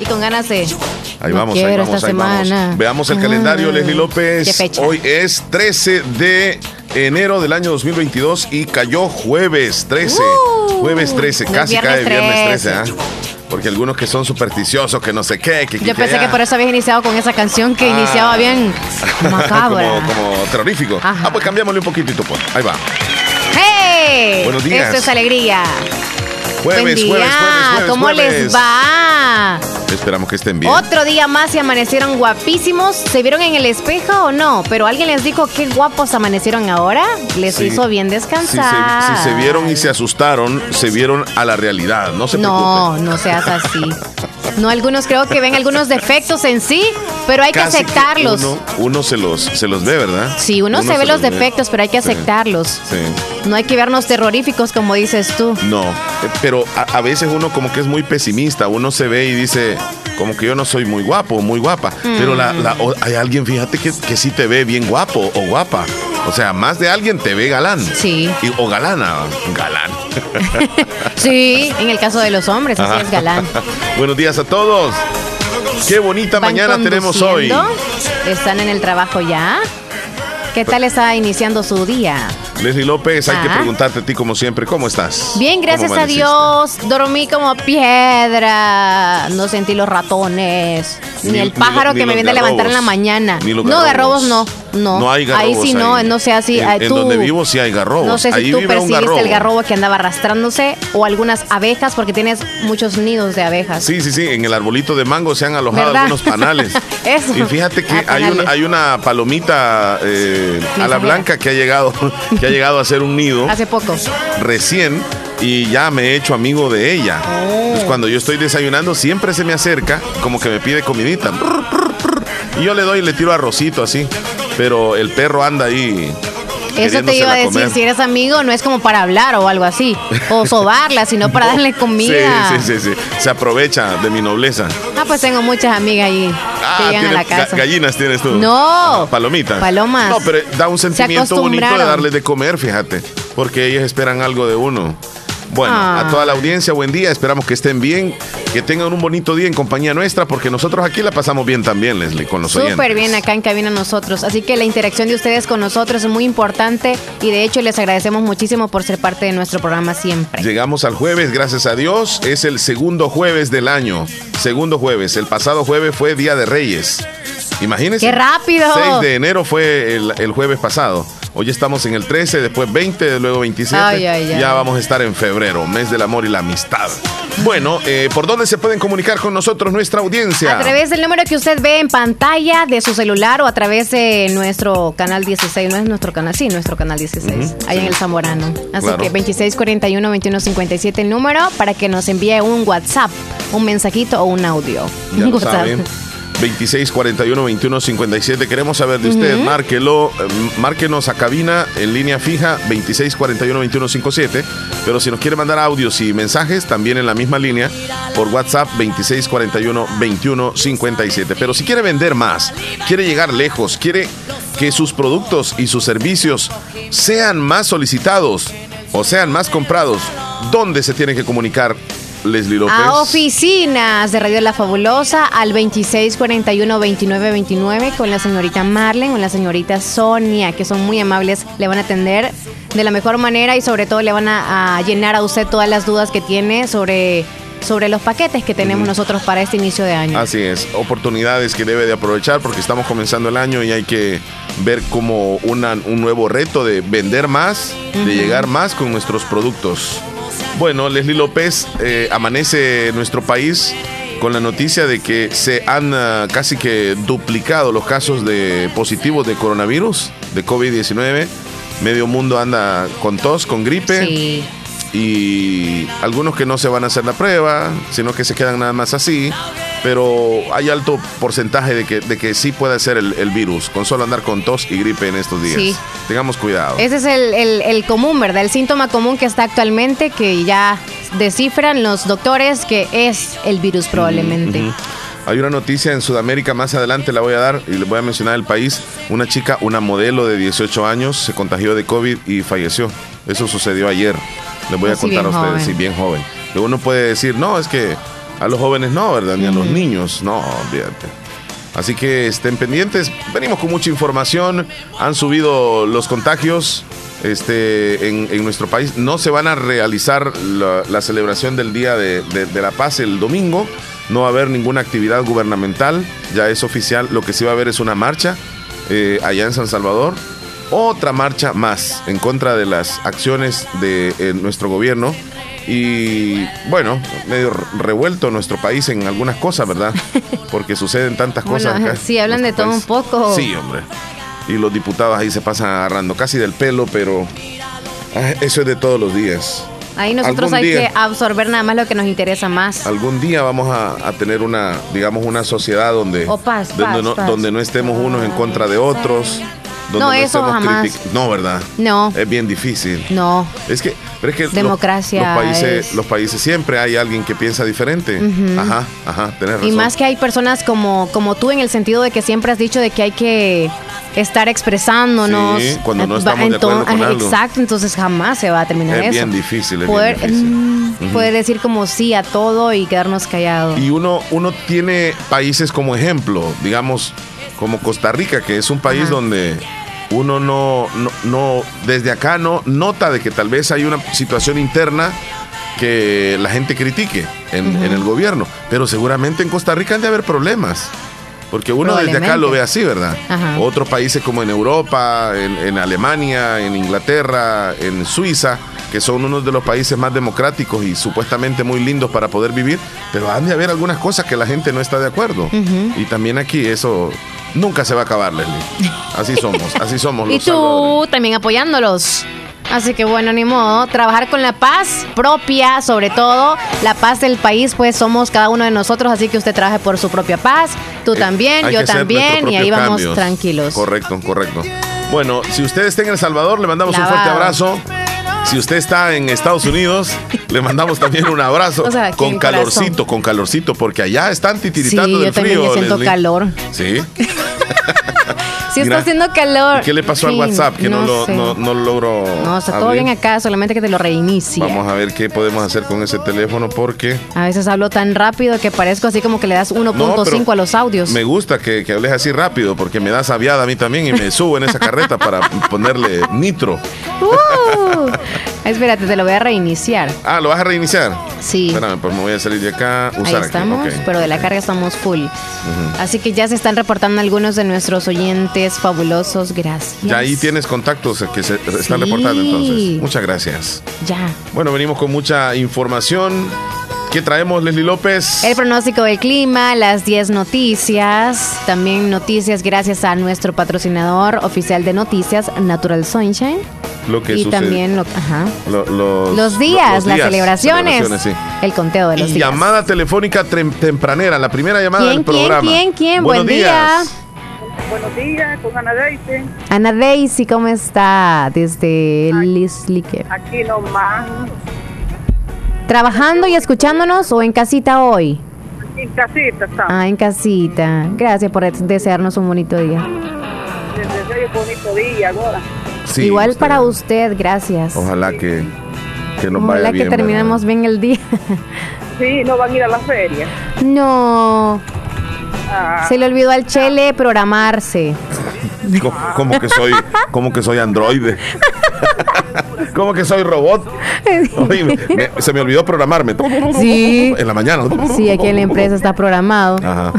Y con ganas de. Ahí vamos, ahí vamos, esta ahí semana. vamos. Veamos el calendario, Ah, Leslie ¿qué López. Hoy es 13 de enero del año 2022 y cayó jueves 13. Uh, jueves 13, no es casi viernes cae viernes 13, 13. ¿ah? Porque algunos que son supersticiosos, que no sé qué, que Yo pensé que por eso habías iniciado con esa canción que iniciaba bien macabra. como, como terrorífico. Ajá. Ah, pues cambiamosle un poquitito, pues. Ahí va. ¡Hey! Buenos días. Esto es alegría. Jueves, Buen día. jueves, jueves, jueves. ¿Cómo jueves. les va? Esperamos que estén bien. Otro día más y amanecieron guapísimos. ¿Se vieron en el espejo o no? Pero alguien les dijo qué guapos amanecieron ahora. Les Sí. hizo bien Si se, descansar. si se vieron y se asustaron, se vieron a la realidad. No se No, preocupen. no seas así. No, algunos creo que ven algunos defectos en sí, pero hay que aceptarlos. uno, uno se los, se los ve, ¿verdad? Sí, uno, se ve los defectos, pero hay que aceptarlos. Sí. No hay que vernos terroríficos como dices tú. No, eh, pero a, a veces uno como que es muy pesimista, uno se ve y dice, como que yo no soy muy guapo, muy guapa, pero la, la- o- hay alguien, fíjate, que, que sí te ve bien guapo o guapa. O sea, más de alguien te ve galán. Sí. Y- o galana, galán. Sí, en el caso de los hombres, así es galán. Buenos días a todos. Qué bonita ¿Van mañana tenemos hoy. ¿Están en el trabajo ya? ¿Qué tal está iniciando su día? Leslie López, hay que Ah. preguntarte a ti como siempre, ¿cómo estás? Bien, gracias ¿Cómo a? Dios. Dormí como piedra. No sentí los ratones. Ni, Ni- el pájaro ni que me viene a levantar en la mañana. Ni No, garrobos no. No. No hay garrobos. Ahí sí no, ahí. no sé así. En, ah, en donde vivo sí hay garrobos. No sé si Ahí tú percibiste el garrobo. que andaba arrastrándose o algunas abejas porque tienes muchos nidos de abejas. Sí, sí, sí, en el arbolito de mango se han alojado ¿Verdad? algunos panales. Eso. Y fíjate que Ah, hay, panales. una, hay una palomita eh, a la blanca que ha llegado, que ha llegado a hacer un nido Hace poco. recién y ya me he hecho amigo de ella. Oh. Cuando yo estoy desayunando siempre se me acerca como que me pide comidita. Y yo le doy y le tiro arrocito así. Pero el perro anda ahí. Eso te iba a decir, comer. si eres amigo no es como para hablar o algo así, o sobarla, sino para darle comida. Sí, sí, sí, sí. Se aprovecha de mi nobleza. Ah, pues tengo muchas amigas ahí que llegan a tiene- la ga- casa. gallinas tienes tú. No. Ah, Palomitas. Palomas. No, pero da un sentimiento bonito de darles de comer, fíjate. Porque ellas esperan algo de uno. Bueno, Ah. a toda la audiencia, buen día. Esperamos que estén bien, que tengan un bonito día en compañía nuestra, porque nosotros aquí la pasamos bien también, Leslie, con los Súper oyentes. bien acá en cabina nosotros. Así que la interacción de ustedes con nosotros es muy importante y de hecho les agradecemos muchísimo por ser parte de nuestro programa siempre. Llegamos al jueves, gracias a Dios. Es el segundo jueves del año. Segundo jueves. El pasado jueves fue Día de Reyes. Imagínense. ¡Qué rápido! 6 de enero fue el, el jueves pasado. Hoy estamos en el 13, después 20, luego 27. Ay, ay, ay. Ya vamos a estar en febrero, mes del amor y la amistad. Bueno, eh, ¿por dónde se pueden comunicar con nosotros nuestra audiencia? A través del número que usted ve en pantalla de su celular o a través de nuestro canal 16, no es nuestro canal, sí, nuestro canal 16, Ujú, ahí sí. en el Zamorano. Así Claro. que 2641-2157 el número para que nos envíe un WhatsApp, un mensajito o un audio. Ya Un lo WhatsApp. saben. 26 41 21 57. Queremos saber de usted. Márquelo, eh, márquenos a cabina en línea fija 26 41 21 57. Pero si nos quiere mandar audios y mensajes, también en la misma línea por WhatsApp 26 41 21 57. Pero si quiere vender más, quiere llegar lejos, quiere que sus productos y sus servicios sean más solicitados o sean más comprados, ¿dónde se tiene que comunicar Leslie López? A oficinas de Radio La Fabulosa al 2641-2929 con la señorita Marlen o la señorita Sonia, que son muy amables, le van a atender de la mejor manera y sobre todo le van a, a llenar a usted todas las dudas que tiene sobre, sobre los paquetes que tenemos nosotros para este inicio de año. Así es, oportunidades que debe de aprovechar porque estamos comenzando el año y hay que ver como una- un nuevo reto de vender más, de llegar más con nuestros productos. Bueno, Leslie López, eh, amanece nuestro país con la noticia de que se han ah, casi que duplicado los casos de positivos de coronavirus, de COVID-19. Medio mundo anda con tos, con gripe Sí. Y algunos que no se van a hacer la prueba, sino que se quedan nada más así. Pero hay alto porcentaje de que, de que sí puede ser el, el virus, con solo andar con tos y gripe en estos días. Sí. Tengamos cuidado. Ese es el, el- el común, ¿verdad? El síntoma común que está actualmente, que ya descifran los doctores que es el virus probablemente. Hay una noticia en Sudamérica, más adelante la voy a dar y le voy a mencionar el país. Una chica, una modelo de 18 años, se contagió de COVID y falleció. Eso sucedió ayer. Les voy a contar a ustedes, joven. sí, bien joven. Uno puede decir, no, es que A los jóvenes no, ¿verdad? Ni a los niños, no, olvídate. Así que estén pendientes. Venimos con mucha información. Han subido los contagios este, en, nuestro país. No se van a realizar la, celebración del Día de, la Paz el domingo. No va a haber ninguna actividad gubernamental. Ya es oficial. Lo que sí va a haber es una marcha eh, allá en San Salvador. Otra marcha más en contra de las acciones de eh, nuestro gobierno y bueno, medio revuelto nuestro país en algunas cosas, ¿verdad? Porque suceden tantas cosas. Acá sí, hablan de todo un poco. Sí, hombre. Y los diputados ahí se pasan agarrando casi del pelo, pero ah, eso es de todos los días. Ahí nosotros hay que absorber nada más lo que nos interesa más. Algún día vamos a, tener una, digamos, una sociedad donde, donde, no, donde no estemos unos en contra de otros. Donde no, eso jamás. No, ¿verdad? No. Es bien difícil. No. Es que pero es que Democracia los, países, los países siempre hay alguien que piensa diferente. Ajá, ajá, tenés razón. Y más que hay personas como, como tú en el sentido de que siempre has dicho de que hay que estar expresándonos. Sí, cuando no estamos de acuerdo con algo. Exacto, entonces jamás se va a terminar eso. Es bien difícil, es poder, bien difícil. Mm, poder decir como sí a todo y quedarnos callados. Y uno, uno tiene países como ejemplo, digamos, como Costa Rica, que es un país donde uno no, no, desde acá no nota de que tal vez hay una situación interna que la gente critique en, el gobierno, pero seguramente en Costa Rica han de haber problemas. Porque uno desde acá lo ve así, ¿verdad? Otros países como en Europa, en, Alemania, en Inglaterra, en Suiza, que son uno de los países más democráticos y supuestamente muy lindos para poder vivir, pero han de haber algunas cosas que la gente no está de acuerdo. Y también aquí eso nunca se va a acabar, Leslie. Así somos, así somos. Y tú también apoyándolos. Así que bueno, ni modo, trabajar con la paz propia, sobre todo la paz del país, pues somos cada uno de nosotros, así que usted trabaje por su propia paz, tú eh, también, yo también, y ahí vamos tranquilos. Correcto, correcto. Bueno, si usted está en El Salvador, le mandamos un fuerte abrazo. Si usted está en Estados Unidos, le mandamos también un abrazo con calorcito, con calorcito, porque allá están titiritando sí, del yo frío. También siento calor. Sí. Sí, está haciendo calor. ¿Qué le pasó al WhatsApp que no, lo, no, no logró? No, está todo bien acá, solamente que te lo reinicie. Vamos a ver qué podemos hacer con ese teléfono porque. A veces hablo tan rápido que parezco así como que le das 1.5 a los audios. Me gusta que, que, hables así rápido porque me das aviada a mí también y me subo en esa carreta para ponerle nitro. Uh, espérate, te lo voy a reiniciar. Ah, ¿lo vas a reiniciar? Sí. Espérame, pues me voy a salir de acá. Ahí estamos, pero de la carga estamos full. Así que ya se están reportando algunos de nuestros oyentes fabulosos. Gracias. Ya ahí tienes contactos que se están reportando entonces. Muchas gracias. Ya. Bueno, venimos con mucha información. ¿Qué traemos, Leslie López? El pronóstico del clima, las 10 noticias, también noticias gracias a nuestro patrocinador oficial de noticias, Natural Sunshine. Lo que y también lo, ajá. los, días, las celebraciones, el conteo de los y Llamada telefónica tempranera, la primera llamada del programa. ¿Quién, quién, quién? Buen día. Buenos días, con Ana Daisy. Ana Daisy, ¿cómo está? Desde Lislique. Aquí nomás. ¿Trabajando y escuchándonos o en casita hoy? En casita está. Ah, en casita. Gracias por desearnos un bonito día. Deseo un bonito día ahora. Igual para usted, gracias. Ojalá que, que nos Ojalá que terminemos bien el día. Sí, no van a ir a la feria. No. Se le olvidó al Chele programarse. Como, que soy, como que soy androide. como que soy robot. se me olvidó programarme. Sí. En la mañana. Sí, aquí en la empresa está programado. Ajá.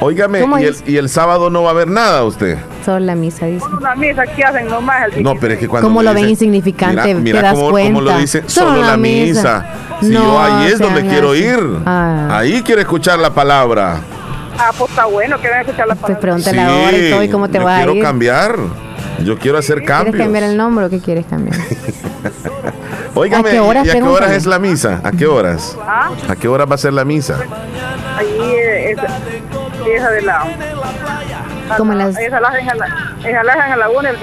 Óigame, ¿y el, ¿y el, sábado no va a haber nada usted? Solo la misa, dice. Solo la misa, ¿qué hacen nomás? El no, pero es que cuando. ¿Cómo lo ven insignificante? Mira, mira cómo, cómo, lo dice, solo, la misa. Si yo ahí es donde quiero ir. Ah. Ahí quiero escuchar la palabra. Ah, pues está bueno que a escuchar la palabra. Pues pregúntale sí, ahora y todo y cómo te va a ir. quiero cambiar. Yo quiero hacer cambios. ¿Quieres cambiar el nombre o qué quieres cambiar? Óigame, ¿a qué horas, ¿y a qué horas es la misa? ¿A qué horas? ¿Ah? ¿A qué horas va a ser la misa? Ahí es, esa de la... ¿Cómo las? Esa la hacen a la, a la 1 el,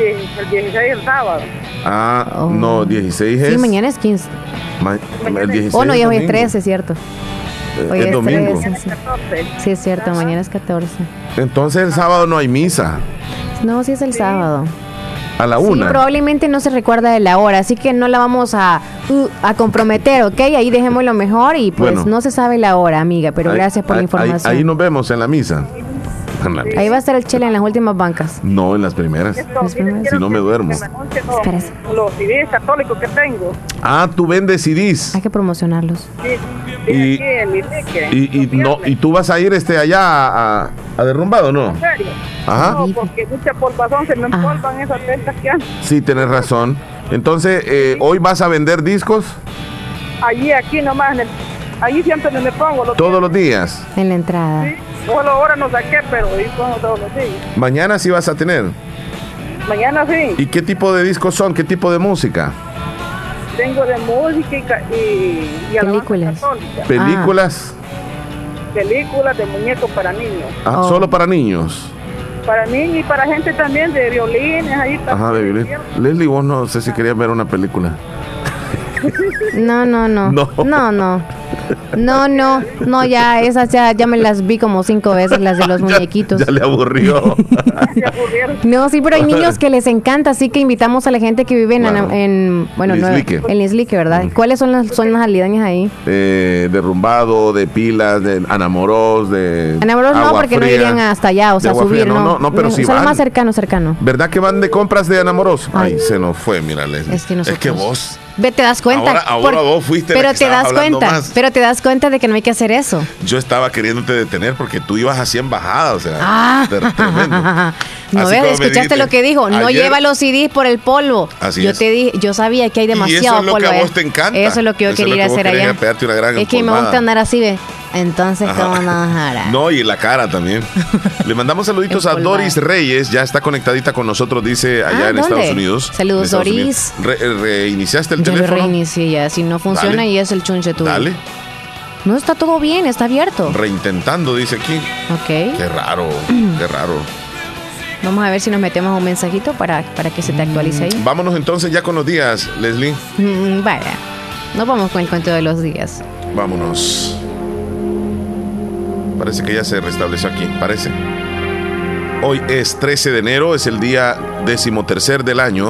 16 el sábado. Ah, oh. no, 16 es... Sí, mañana es 15. el 16 oh, no, ya hoy es 13, cierto. Eh, Hoy es, domingo. sí, es cierto, mañana es 14. Entonces el sábado no hay misa. No, sí es el sábado. A la Sí, una. probablemente no se recuerda de la hora, así que no la vamos a, uh, a comprometer, ¿ok? Ahí dejémoslo mejor y pues Bueno. no se sabe la hora, amiga, pero Ahí- gracias por ahí- la información. Ahí, Ahí, nos vemos en la misa. En la- va a estar el chile en las últimas bancas. No, en las primeras. Las Si no me duermo. los- Espérese. Los CDs católicos que tengo. Ah, tú vendes CDs. Hay que promocionarlos. Sí, Y- y, no, y tú vas a ir este allá a, a- a derrumbado, ¿no? ¿En serio? Ajá. No, porque mucha polvazón se me Ah. empolvan esas ventas que han. Sí, tienes razón. Entonces, eh, ¿hoy vas a vender discos Allí, aquí nomás, en el, allí siempre me pongo. Los todos los días? En la entrada. Sí, solo ahora no saqué, pero todos los días. Mañana sí vas a tener. Mañana sí, ¿Y qué tipo de discos son? ¿Qué tipo de música? tengo de música y, Películas. católica. ¿Películas? Películas de muñecos para niños. Ah, Oh. Solo para niños. Para niños y para gente también de violines. Ahí para Ajá, de violín. Leslie, vos no sé si querías ver una película. No, no, no. No. No, no. No, no, no, ya, esas ya, ya me las vi como cinco veces, las de los Ya- muñequitos. Ya, le aburrió. No, sí, pero hay niños que les encanta, así que invitamos a la gente que vive en, en bueno, no, Lislique. en Lislique, ¿verdad? ¿Cuáles son las, son las aledañas ahí? Eh, derrumbado, de pilas, de anamoros, de. Enamorados no, porque no irían hasta allá, o sea, subir, Fría, no. no, no, pero sí Solo van. más cercano, cercano. ¿Verdad que van de compras de enamoros? Ay, Ay. se nos fue, mira, Leslie. Es que nosotros- vos. Ve, te das cuenta. Ahora- ahora vos fuiste la pero que te das cuenta, más. pero te das cuenta de que no hay que hacer eso. Yo estaba queriéndote detener porque tú ibas así en bajada, o sea. Ah, tremendo. no ves, escuchaste dijiste, lo que dijo, no lleva los CDs por el polvo. Así yo es. te dije, yo sabía que hay demasiado eso es lo polvo. que a vos te encanta. Eso es lo que yo Eso quería ir a hacer allá. es que me gusta andar así, ve. Entonces. ¿cómo vamos ahora? No, y la cara también. Le mandamos saluditos a. Doris Reyes, ya está conectadita con nosotros, dice allá Ah, en ¿dónde? Estados Unidos. Saludos, En Estados Doris. Unidos. Re- eh, ¿Reiniciaste el teléfono? reinicié ya. Si no funciona Dale. y es el chunche tuyo. Dale, No, está todo bien, está abierto. reintentando, dice aquí. Ok. Qué raro, qué raro. Vamos a ver si nos metemos un mensajito para, para que se te actualice ahí. Vámonos entonces ya con los días, Leslie. Mm, vaya. Nos vamos con el cuento de los días. Vámonos. Parece que ya se restableció aquí, parece. Hoy es 13 de enero, es el día decimotercer del año.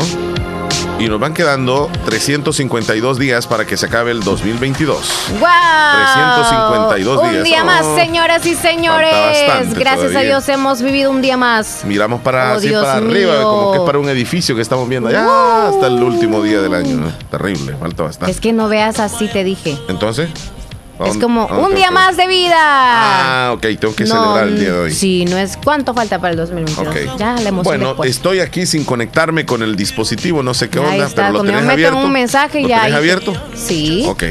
Y nos van quedando 352 días para que se acabe el 2022. ¡Wow! 352 Un días. día Oh, más, señoras y señores. Gracias a. Dios hemos vivido un día más. Miramos para, Oh, así Dios para arriba, como que es para un edificio que estamos viendo allá Wow. hasta el último día del año. Terrible, falta bastante. Es que no veas así, te dije. Entonces, ¿a Es como a dónde un día más de vida. Ah, ok, tengo que No, celebrar el día de hoy. Sí, no es. ¿Cuánto falta para el 2022? Ok. Ya la emoción Bueno, después. estoy aquí sin conectarme con el dispositivo, no sé qué onda, está, pero lo tenés me meten abierto. un mensaje ¿Lo ya tenés abierto? Sí. Ok,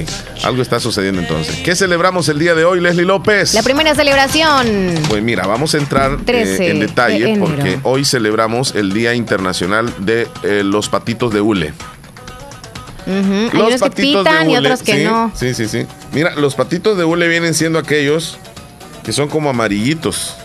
algo está sucediendo entonces. ¿Qué celebramos el día de hoy, Leslie López? La primera celebración. Pues mira, vamos a entrar eh, 13 en detalle de porque hoy celebramos el Día Internacional de eh, los Patitos de Hule. Ujú, Hay Los unos que patitos de pitan y hule, otros que sí, no. Sí, sí, sí. Mira, los patitos de hule vienen siendo aquellos que son como amarillitos.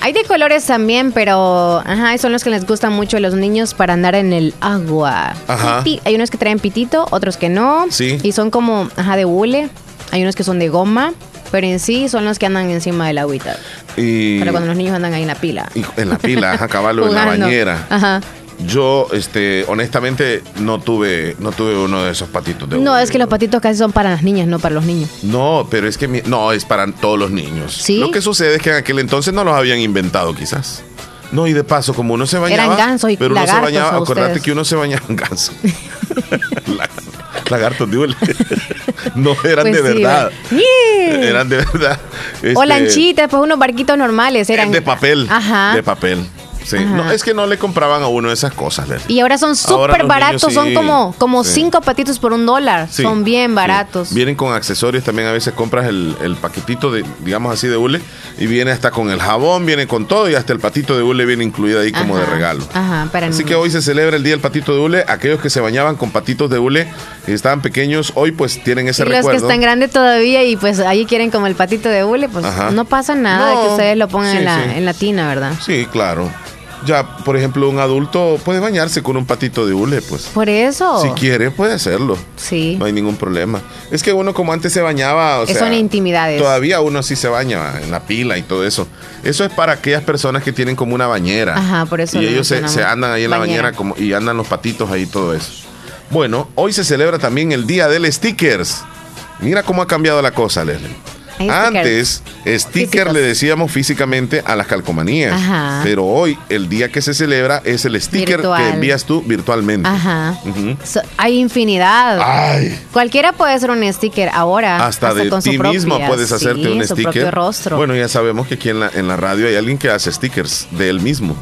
Hay de colores también, pero ajá, son los que les gustan mucho a los niños para andar en el agua. Ajá. Hay unos que traen pitito, otros que no. Sí. Y son como, ajá, de hule. Hay unos que son de goma, pero en sí son los que andan encima del agüita. Y, Para cuando los niños andan ahí en la pila. y en la pila, ajá, caballo, en la bañera. Ajá. Yo, este, honestamente, no tuve, no tuve uno de esos patitos de No, es que los patitos casi son para las niñas, no para los niños. No, pero es que mi- no, es para todos los niños. ¿Sí? Lo que sucede es que en aquel entonces no los habían inventado, quizás. No, y de paso, como uno se bañaba. Eran gansos y pero uno se bañaba, acordate que uno se bañaba en ganso. La- lagartos de hule. no eran Pues de sí, verdad. Eran de verdad. O Este, lanchitas, pues unos barquitos normales. Eran De papel. Ajá. De papel. Sí. No, es que no le compraban a uno esas cosas. Leslie. Y ahora son súper los baratos, niños son sí, como, como sí. cinco patitos por un dólar. Son bien baratos. Vienen con accesorios también. A veces compras el, el paquetito de, digamos así, de hule. Y viene hasta con el jabón, viene con todo. Y hasta el patito de hule viene incluido ahí como de Ajá, regalo. Ajá, para Así que niños. hoy se celebra el día del patito de hule. Aquellos que se bañaban con patitos de hule y estaban pequeños, hoy pues tienen ese Y los recuerdo. que están grandes todavía y pues ahí quieren como el patito de hule, pues Ajá. no pasa nada de No, que ustedes lo pongan en, la, en la tina, ¿verdad? Sí, claro. Ya, por ejemplo, un adulto puede bañarse con un patito de hule, pues. Por eso. Si quiere, puede hacerlo. Sí. No hay ningún problema. Es que uno como antes se bañaba, o Eso sea, son intimidades. Todavía uno sí se baña en la pila y todo eso. Eso es para aquellas personas que tienen como una bañera. Ajá, por eso Y lo ellos se, andan ahí en la Bañera. como, y andan los patitos ahí y todo eso. Bueno, hoy se celebra también el Día del Stickers. Mira cómo ha cambiado la cosa, Leslie. Antes, sticker Físicos. le decíamos físicamente a las calcomanías. Ajá. Pero hoy, el día que se celebra es el sticker Virtual. que envías tú virtualmente. Ajá. So- hay infinidad. Ay, Cualquiera puede ser un sticker ahora. hasta, de con ti mismo puedes hacerte sí, un su sticker. propio rostro. Bueno, ya sabemos que aquí en la, en la radio hay alguien que hace stickers de él mismo.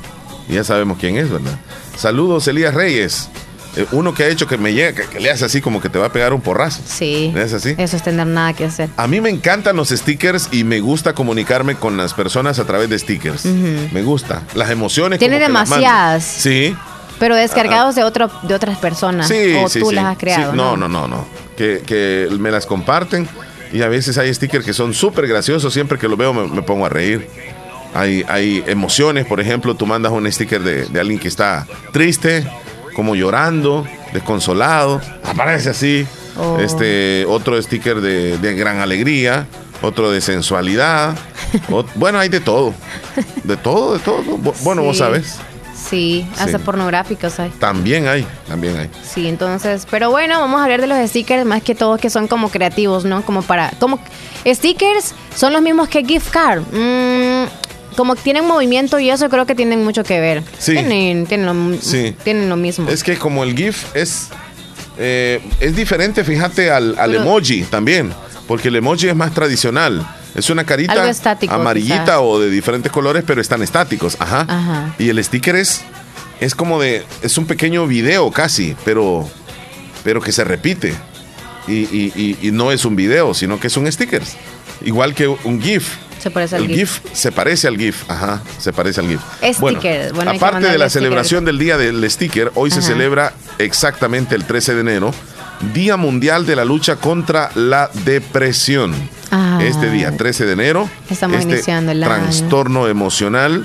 Ya sabemos quién es, ¿verdad? Saludos, Elías Reyes. Eh, uno que ha hecho que me llega, que, que le hace así como que te va a pegar un porrazo. sí. ¿Es así? Eso es tener nada que hacer. A mí me encantan los stickers y me gusta comunicarme con las personas a través de stickers. Me gusta. Las emociones. Tiene demasiadas. Sí. Pero descargados de otro, de otras personas. Ah. Sí, o sí, tú sí. las has creado. Sí, no, no, no, no. Que, que me las comparten y a veces hay stickers que son súper graciosos. Siempre que los veo me, me pongo a reír. Hay, hay emociones, por ejemplo, tú mandas un sticker de, de alguien que está triste, como llorando, desconsolado. Aparece así. Oh. Este, otro sticker de, de gran alegría, otro de sensualidad. Bueno, hay de todo. De todo, de todo. Bu- Bueno, vos sabes. Sí, hasta Sí. pornográficos hay. También hay, también hay. Sí, entonces, pero bueno, vamos a hablar de los stickers más que todo que son como creativos, ¿no? Como para, como stickers son los mismos que gift card. Mm, como tienen movimiento y eso creo que tienen mucho que ver. Sí. Tienen, tienen, lo, Sí. tienen lo mismo. Es que como el GIF es, eh, es diferente, fíjate, al, al Pero- emoji también. Porque el emoji es más tradicional. Es una carita estático, amarillita quizás. o de diferentes colores, pero están estáticos. Ajá. Ajá. Y el sticker es, es como de. Es un pequeño video casi, pero, pero que se repite. Y, y- y- y no es un video, sino que es un sticker. Igual que un GIF. Se parece al el GIF. GIF se parece al GIF, ajá, se parece al GIF. Sticker, bueno, aparte de la celebración del día del sticker, hoy se celebra exactamente el 13 de enero, Día Mundial de la Lucha contra la Depresión. Ah. Este día, 13 de enero, Estamos este iniciando el año. trastorno emocional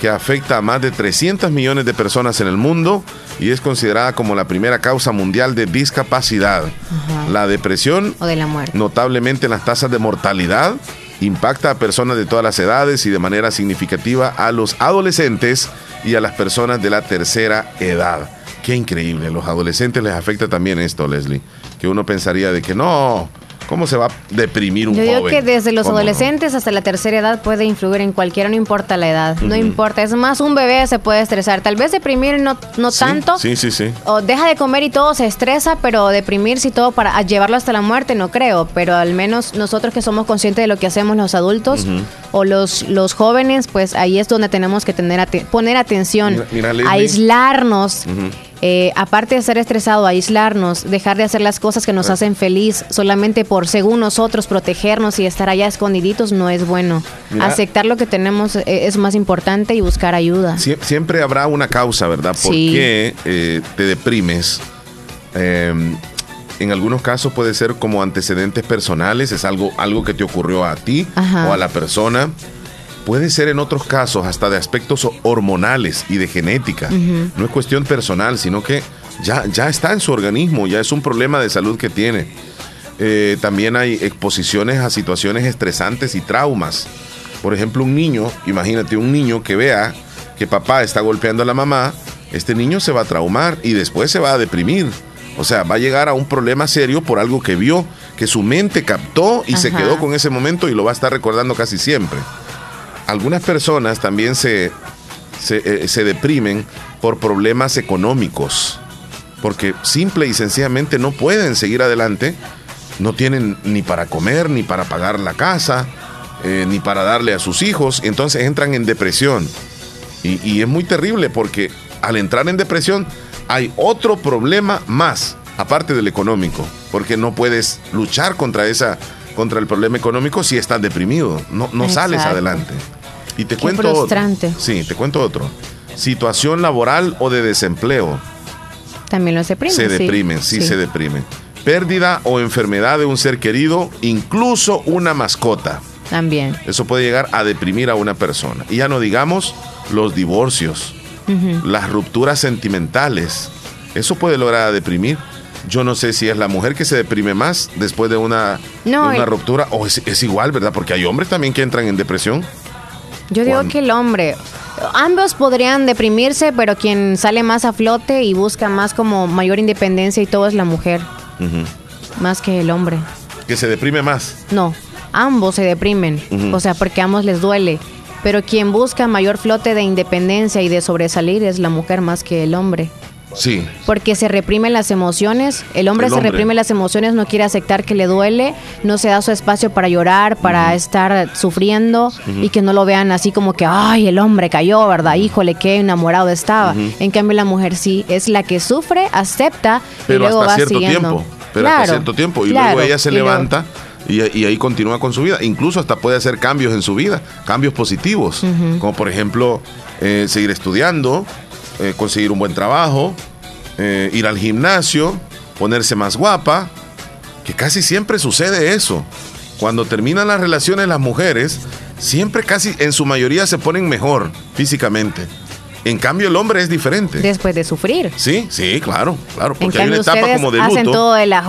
que afecta a más de 300 millones de personas en el mundo y es considerada como la primera causa mundial de discapacidad. Ajá. La depresión O de la muerte. notablemente en las tasas de mortalidad, impacta a personas de todas las edades y de manera significativa a los adolescentes y a las personas de la tercera edad. Qué increíble, los adolescentes les afecta también esto, Leslie, que uno pensaría de que no, ¿cómo se va a deprimir un Yo digo joven? que desde los adolescentes hasta la tercera edad puede influir en cualquiera, no importa la edad, no importa. Es más, un bebé se puede estresar, tal vez deprimir no, no Sí, tanto, Sí, sí, sí. o deja de comer y todo se estresa, pero deprimirse y todo para llevarlo hasta la muerte no creo, pero al menos nosotros que somos conscientes de lo que hacemos los adultos o los, los jóvenes, pues ahí es donde tenemos que tener ate- poner atención, Mira- mira, Leslie. aislarnos. Eh, aparte de ser estresado, aislarnos, dejar de hacer las cosas que nos hacen feliz solamente por, según nosotros, protegernos y estar allá escondiditos no es bueno. Mira. Aceptar lo que tenemos eh, es más importante y buscar ayuda. Sie- siempre habrá una causa, ¿verdad? ¿Por Sí. qué eh, te deprimes? Eh, en algunos casos puede ser como antecedentes personales, es algo, algo que te ocurrió a ti Ajá. o a la persona. Puede ser en otros casos hasta de aspectos hormonales y de genética. No es cuestión personal, sino que ya, ya está en su organismo, ya es un problema de salud que tiene. Eh, también hay exposiciones a situaciones estresantes y traumas. Por ejemplo, un niño, imagínate un niño que vea que papá está golpeando a la mamá, este niño se va a traumar y después se va a deprimir. O sea, va a llegar a un problema serio por algo que vio, que su mente captó y se quedó con ese momento y lo va a estar recordando casi siempre. Algunas personas también se, se, eh, se deprimen por problemas económicos, porque simple y sencillamente no pueden seguir adelante, no tienen ni para comer, ni para pagar la casa, eh, ni para darle a sus hijos, entonces entran en depresión. Y, y es muy terrible porque al entrar en depresión hay otro problema más, aparte del económico, porque no puedes luchar contra esa contra el problema económico si estás deprimido, no, no sales adelante. Y te Qué cuento frustrante. otro. Sí, te cuento otro. Situación laboral o de desempleo. También los deprimen. se sí. deprimen, sí, se deprimen. Pérdida o enfermedad de un ser querido, incluso una mascota. También. Eso puede llegar a deprimir a una persona. Y ya no digamos los divorcios. las rupturas sentimentales. Eso puede lograr a deprimir. Yo no sé si es la mujer que se deprime más después de una, No, de una el- ruptura o es, es igual, ¿verdad? Porque hay hombres también que entran en depresión. Yo digo que el hombre, ambos podrían deprimirse, pero quien sale más a flote y busca más como mayor independencia y todo es la mujer, más que el hombre. Que se deprime más. No, ambos se deprimen, o sea, porque a ambos les duele. Pero quien busca mayor flote de independencia y de sobresalir es la mujer más que el hombre. Sí. Porque se reprimen las emociones, el hombre El se hombre. reprime las emociones, no quiere aceptar que le duele, no se da su espacio para llorar, para estar sufriendo y que no lo vean así como que, ay, el hombre cayó, ¿verdad? Híjole, qué enamorado estaba. En cambio la mujer sí es la que sufre, acepta Pero y luego hasta va cierto siguiendo. tiempo. Pero hasta Claro, cierto tiempo. Y claro, luego ella se y luego- levanta y, y ahí continúa con su vida. Incluso hasta puede hacer cambios en su vida, cambios positivos. Como por ejemplo, eh, seguir estudiando, eh, conseguir un buen trabajo, eh, ir al gimnasio, ponerse más guapa. Que casi siempre sucede eso. Cuando terminan las relaciones las mujeres, siempre casi en su mayoría se ponen mejor físicamente. En cambio el hombre es diferente. Después de sufrir. Sí, sí, claro, claro, En porque hay una etapa como de hacen luto. todo de la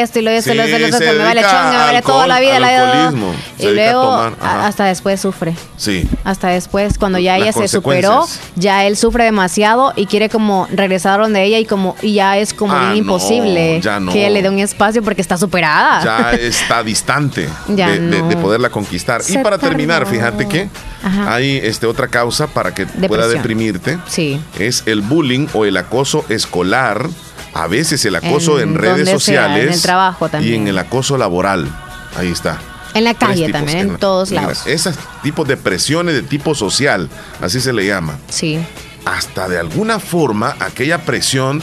esto y lo esto y lo Sí, esto, lo esto, me vale chonga, me vale toda la vida, la Y luego tomar, hasta después sufre. Sí, Hasta después, cuando ya Las ella se superó, ya él sufre demasiado y quiere como regresar donde ella y como y ya es como Ah, bien no, imposible ya no. que le dé un espacio porque está superada. ya está distante Ya de, no. de poderla conquistar. y para terminar, fíjate que Ajá. hay este, otra causa para que pueda deprimirte. Sí. Es el bullying o el acoso escolar. A veces el acoso en, En redes donde sea, sociales. en el trabajo también. Y en el acoso laboral. Ahí está. En la calle tipos, también, en todos lados. Esos tipos de presiones de tipo social, así se le llama. Sí. hasta de alguna forma aquella presión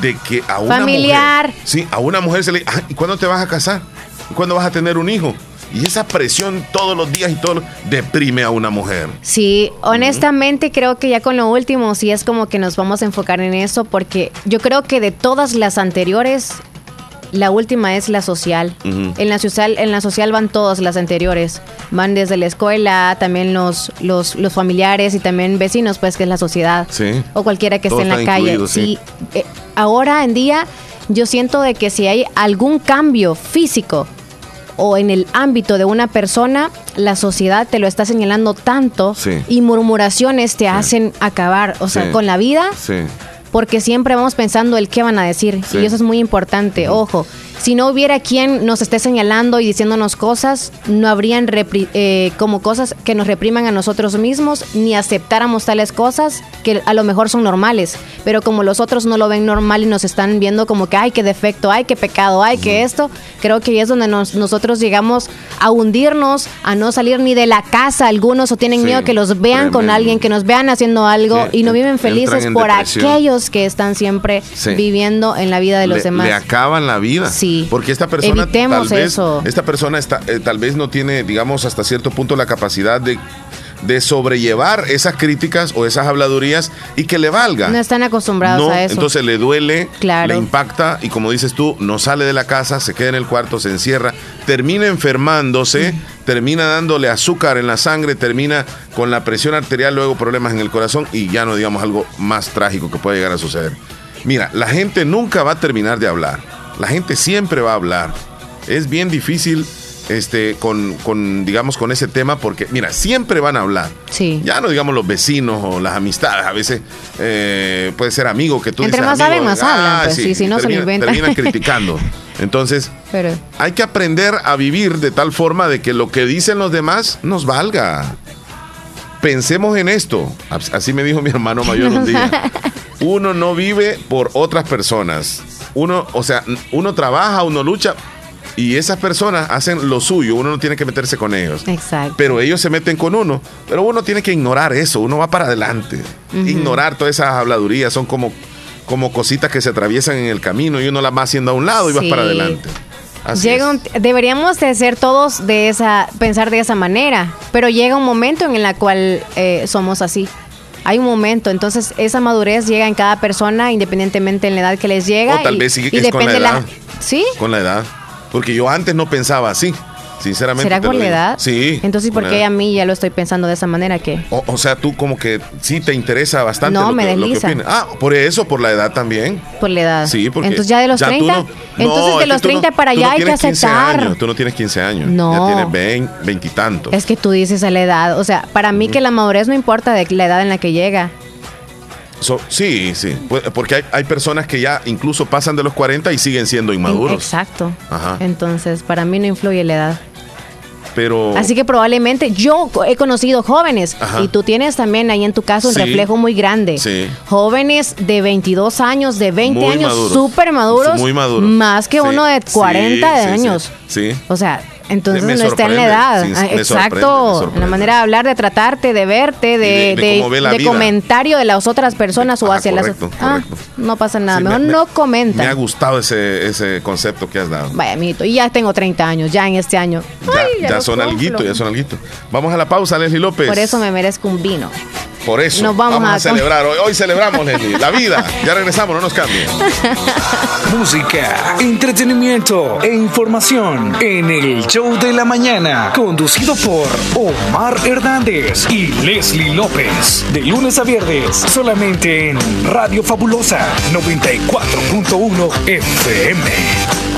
de que a una Familiar. mujer, sí, a una mujer se le, "Ah, ¿y cuándo te vas a casar? ¿Y cuándo vas a tener un hijo? Y esa presión todos los días y todo deprime a una mujer. Sí, honestamente creo que ya con lo último sí es como que nos vamos a enfocar en eso porque yo creo que de todas las anteriores la última es la social. En la social en la social van todas las anteriores. Van desde la escuela, también los los, los familiares y también vecinos, pues que es la sociedad. Sí. O cualquiera que esté en la calle. sí. Sí, eh, ahora en día yo siento de que si hay algún cambio físico o en el ámbito de una persona, la sociedad te lo está señalando tanto Sí. y murmuraciones te hacen acabar, o sea, Sí. con la vida, porque siempre vamos pensando el qué van a decir. Y eso es muy importante, ojo. Si no hubiera quien nos esté señalando y diciéndonos cosas, no habrían repri- eh, como cosas que nos repriman a nosotros mismos, ni aceptáramos tales cosas que a lo mejor son normales. Pero como los otros no lo ven normal y nos están viendo como que, ay, qué defecto, ay, qué pecado, ay, qué esto, creo que ahí es donde nos- nosotros llegamos a hundirnos, a no salir ni de la casa algunos o tienen Sí, miedo que los vean con alguien, que nos vean haciendo algo Sí, y no en- viven felices por depresión. aquellos que están siempre Sí. viviendo en la vida de los le, demás. le acaban la vida. Sí. Porque esta persona Evitemos tal vez, esta persona está, eh, tal vez no tiene, digamos, hasta cierto punto la capacidad de, de sobrellevar esas críticas o esas habladurías y que le valga. No están acostumbrados No, a eso. entonces le duele, Claro. le impacta y como dices tú, no sale de la casa, se queda en el cuarto, se encierra, termina enfermándose, termina dándole azúcar en la sangre, termina con la presión arterial, luego problemas en el corazón y ya no digamos algo más trágico que puede llegar a suceder. Mira, la gente nunca va a terminar de hablar, la gente siempre va a hablar. Es bien difícil este, con, con, digamos, con ese tema porque, mira, siempre van a hablar. Sí. Ya no digamos los vecinos o las amistades, a veces eh, puede ser amigo que tú Entre dices, más amigo, saben, más hablan, pues, sí, si no se lo inventan. Terminan criticando. Entonces, Pero hay que aprender a vivir de tal forma de que lo que dicen los demás nos valga. Pensemos en esto. As- Así me dijo mi hermano mayor un día. Uno no vive por otras personas. Uno, o sea, uno trabaja, uno lucha y esas personas hacen lo suyo. Uno no tiene que meterse con ellos. Exacto. Pero ellos se meten con uno. Pero uno tiene que ignorar eso. Uno va para adelante. Ignorar todas esas habladurías. Son como, como cositas que se atraviesan en el camino y uno las va haciendo a un lado y vas para adelante. Así llega un- deberíamos de ser todos de esa, pensar de esa manera, pero llega un momento en el cual eh, somos así. Hay un momento, entonces esa madurez llega en cada persona independientemente en la edad que les llega. O tal y- vez sí y es con la edad. ¿Sí? Con la edad. Porque yo antes no pensaba así. Sinceramente. ¿Será por la edad? Sí. Entonces, ¿por qué a mí ya lo estoy pensando de esa manera que? O, sea, tú como que sí te interesa bastante no, lo, me que, lo Ah, por eso, por la edad también. Por la edad. Sí, porque. Entonces ya de los 30. entonces de los 30 para allá hay que aceptar. Tú no tienes 15 años. No. Ya tienes 20, 20 y tantos. Es que tú dices a la edad. O sea, para mí que la madurez no importa de la edad en la que llega. sí, sí. Porque hay, hay, personas que ya incluso pasan de los 40 y siguen siendo inmaduros. Exacto. Ajá. Entonces, para mí no influye la edad. Pero... Así que probablemente yo he conocido jóvenes y tú tienes también ahí en tu caso un reflejo muy grande. Sí. Jóvenes de 22 años, de 20 años, súper maduros. Muy maduros. Más que uno de 40 años. Sí. O sea, entonces no está en la edad. Ah, exacto. La manera de hablar, de tratarte, de verte, de, de, comentario de las otras personas o hacia las otras. Ah, no pasa nada. Mejor no comenta. Me ha gustado ese, ese concepto que has dado. Vaya, amiguito. Y ya tengo 30 años, ya en este año. Ya, ya son alguito, ya son alguito. Vamos a la pausa, Leslie López. Por eso me merezco un vino. Por eso nos vamos, a, celebrar. Hoy, hoy celebramos, Leslie. La vida. Ya regresamos, no nos cambien. Música, entretenimiento e información en el show de la mañana. Conducido por Omar Hernández y Leslie López. De lunes a viernes, solamente en Radio Fabulosa 94.1 FM.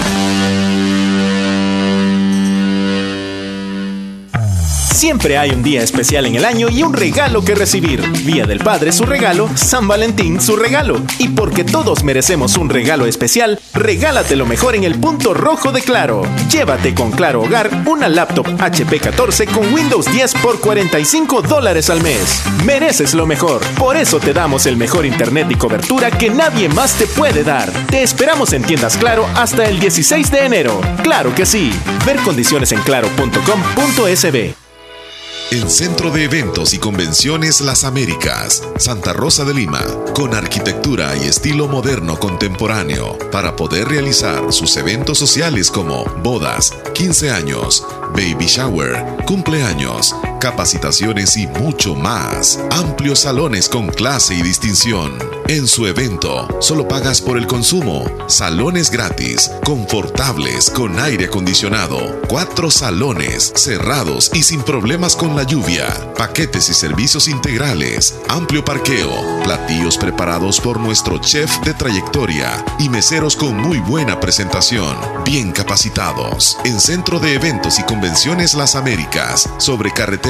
Siempre hay un día especial en el año y un regalo que recibir. Día del Padre su regalo, San Valentín su regalo. Y porque todos merecemos un regalo especial, regálate lo mejor en el punto rojo de Claro. Llévate con Claro Hogar una laptop HP 14 con Windows 10 por 45 dólares al mes. Mereces lo mejor. Por eso te damos el mejor internet y cobertura que nadie más te puede dar. Te esperamos en tiendas Claro hasta el 16 de enero. Claro que sí. Ver condiciones en claro.com.sb. El Centro de Eventos y Convenciones Las Américas, Santa Rosa de Lima, con arquitectura y estilo moderno contemporáneo, para poder realizar sus eventos sociales como bodas, 15 años, baby shower, cumpleaños, capacitaciones y mucho más. Amplios salones con clase y distinción. En su evento, solo pagas por el consumo. Salones gratis, confortables, con aire acondicionado. Cuatro salones, cerrados y sin problemas con la lluvia. Paquetes y servicios integrales. Amplio parqueo. Platillos preparados por nuestro chef de trayectoria. Y meseros con muy buena presentación. Bien capacitados. En Centro de Eventos y Convenciones Las Américas. Sobre carretera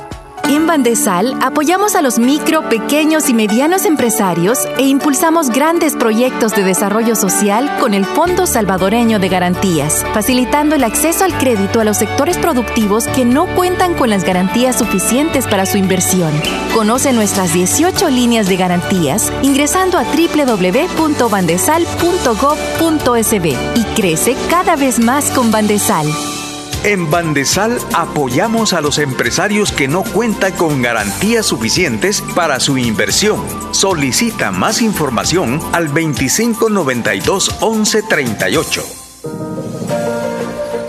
En Bandesal apoyamos a los micro, pequeños y medianos empresarios e impulsamos grandes proyectos de desarrollo social con el Fondo Salvadoreño de Garantías, facilitando el acceso al crédito a los sectores productivos que no cuentan con las garantías suficientes para su inversión. Conoce nuestras 18 líneas de garantías ingresando a www.bandesal.gov.sb y crece cada vez más con Bandesal. En Bandesal apoyamos a los empresarios que no cuentan con garantías suficientes para su inversión. Solicita más información al 2592 1138.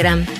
Instagram.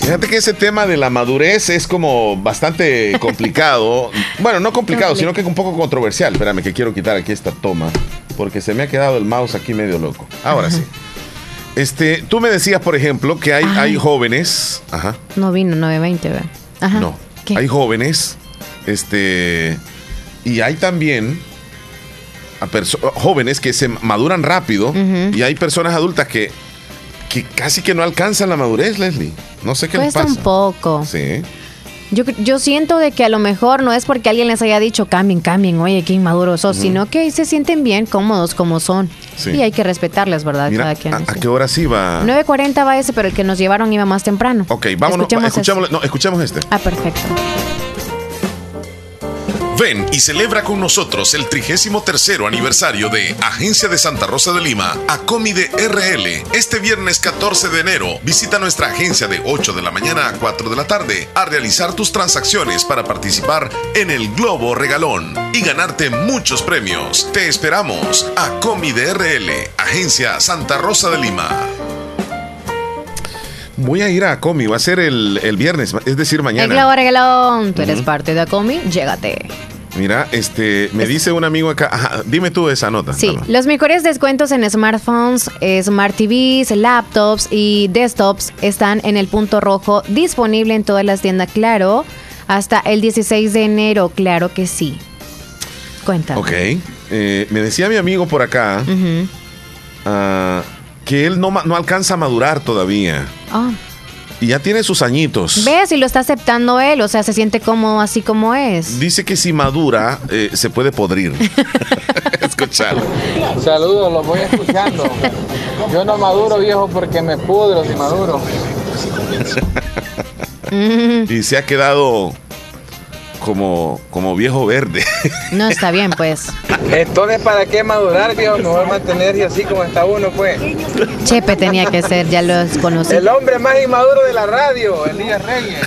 Fíjate que ese tema de la madurez es como bastante complicado. bueno, no complicado, sino que es un poco controversial. Espérame, que quiero quitar aquí esta toma. Porque se me ha quedado el mouse aquí medio loco. Ahora sí. Este, tú me decías, por ejemplo, que hay, hay jóvenes. Ajá. No vino 920, ¿verdad? Ajá. No. Hay jóvenes. Este. Y hay también a jóvenes que se maduran rápido. Y hay personas adultas que que casi que no alcanzan la madurez, Leslie. No sé qué les pasa. un poco. Sí. Yo, yo siento de que a lo mejor no es porque alguien les haya dicho cambien, cambien, oye, qué inmaduros sos, sino que se sienten bien, cómodos como son. Y hay que respetarles, ¿verdad? Cada quien, a, qué hora sí va? 9.40 va ese, pero el que nos llevaron iba más temprano. Ok, vámonos. Escuchemos, no, escuchemos este. Ah, perfecto. Ven y celebra con nosotros el 33 aniversario de Agencia de Santa Rosa de Lima, Acomide RL. Este viernes 14 de enero, visita nuestra agencia de 8 de la mañana a 4 de la tarde a realizar tus transacciones para participar en el Globo Regalón y ganarte muchos premios. Te esperamos. Acomide RL, Agencia Santa Rosa de Lima. Voy a ir a Acomi, va a ser el, viernes, es decir, mañana. El Globo Regalón, tú eres parte de Acomi, llégate. Mira, este, me dice un amigo acá, dime tú esa nota. Sí, los mejores descuentos en smartphones, smart TVs, laptops y desktops están en el punto rojo, disponible en todas las tiendas, claro, hasta el 16 de enero, claro que sí. Cuéntame. Ok, eh, me decía mi amigo por acá que él no, no alcanza a madurar todavía. Ah. Y ya tiene sus añitos. ¿Ves? Y lo está aceptando él, o sea, se siente como así como es. Dice que si madura, eh, se puede podrir. Escuchalo. Saludos, los voy escuchando. Yo no maduro, viejo, porque me pudro si maduro. y se ha quedado como, como viejo verde. No, está bien, pues. Entonces, ¿para qué madurar, viejo? Mejor mantenerse así como está uno, pues. Chepe tenía que ser, ya lo conocí. El hombre más inmaduro de la radio, Elías Reyes.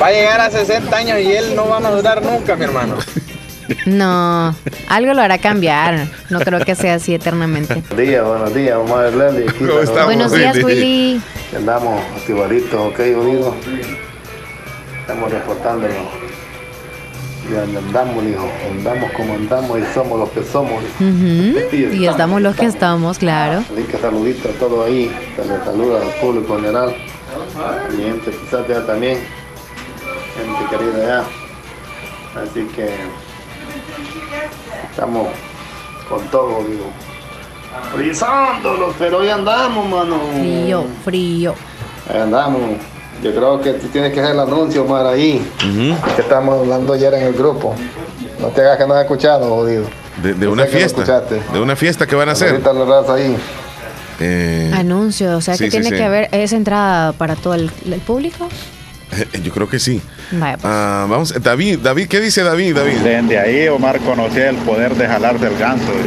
Va a llegar a 60 años y él no va a madurar nunca, mi hermano. No, algo lo hará cambiar. No creo que sea así eternamente. Buenos días, buenos días, mamá de. Buenos días, Willy. Andamos activaditos, ok, unidos estamos reportándolo. Y andamos, hijo, andamos como andamos y somos los que somos. y, estamos los que estamos, claro. Así que saludito a todos ahí, se les saluda al público en general, mi gente quizás ya también, gente querida ya. Así que estamos con todo, digo. Frizándolos, pero hoy andamos, mano. Frío, frío. Ahí andamos. Yo creo que tú tienes que hacer el anuncio, Mar, ahí. Que estamos hablando ayer en el grupo. No te hagas que no has escuchado, jodido. De, una fiesta. escuchaste. De una fiesta que van a hacer. Ahorita la raza ahí. Eh, Anuncio, o sea Sí, que sí, tiene sí. que haber esa entrada para todo el, el público. yo creo que sí. Vaya, pues. Ah, vamos, David, David, ¿qué dice David? David. Desde ahí Omar conocía el poder de jalarse el ganso.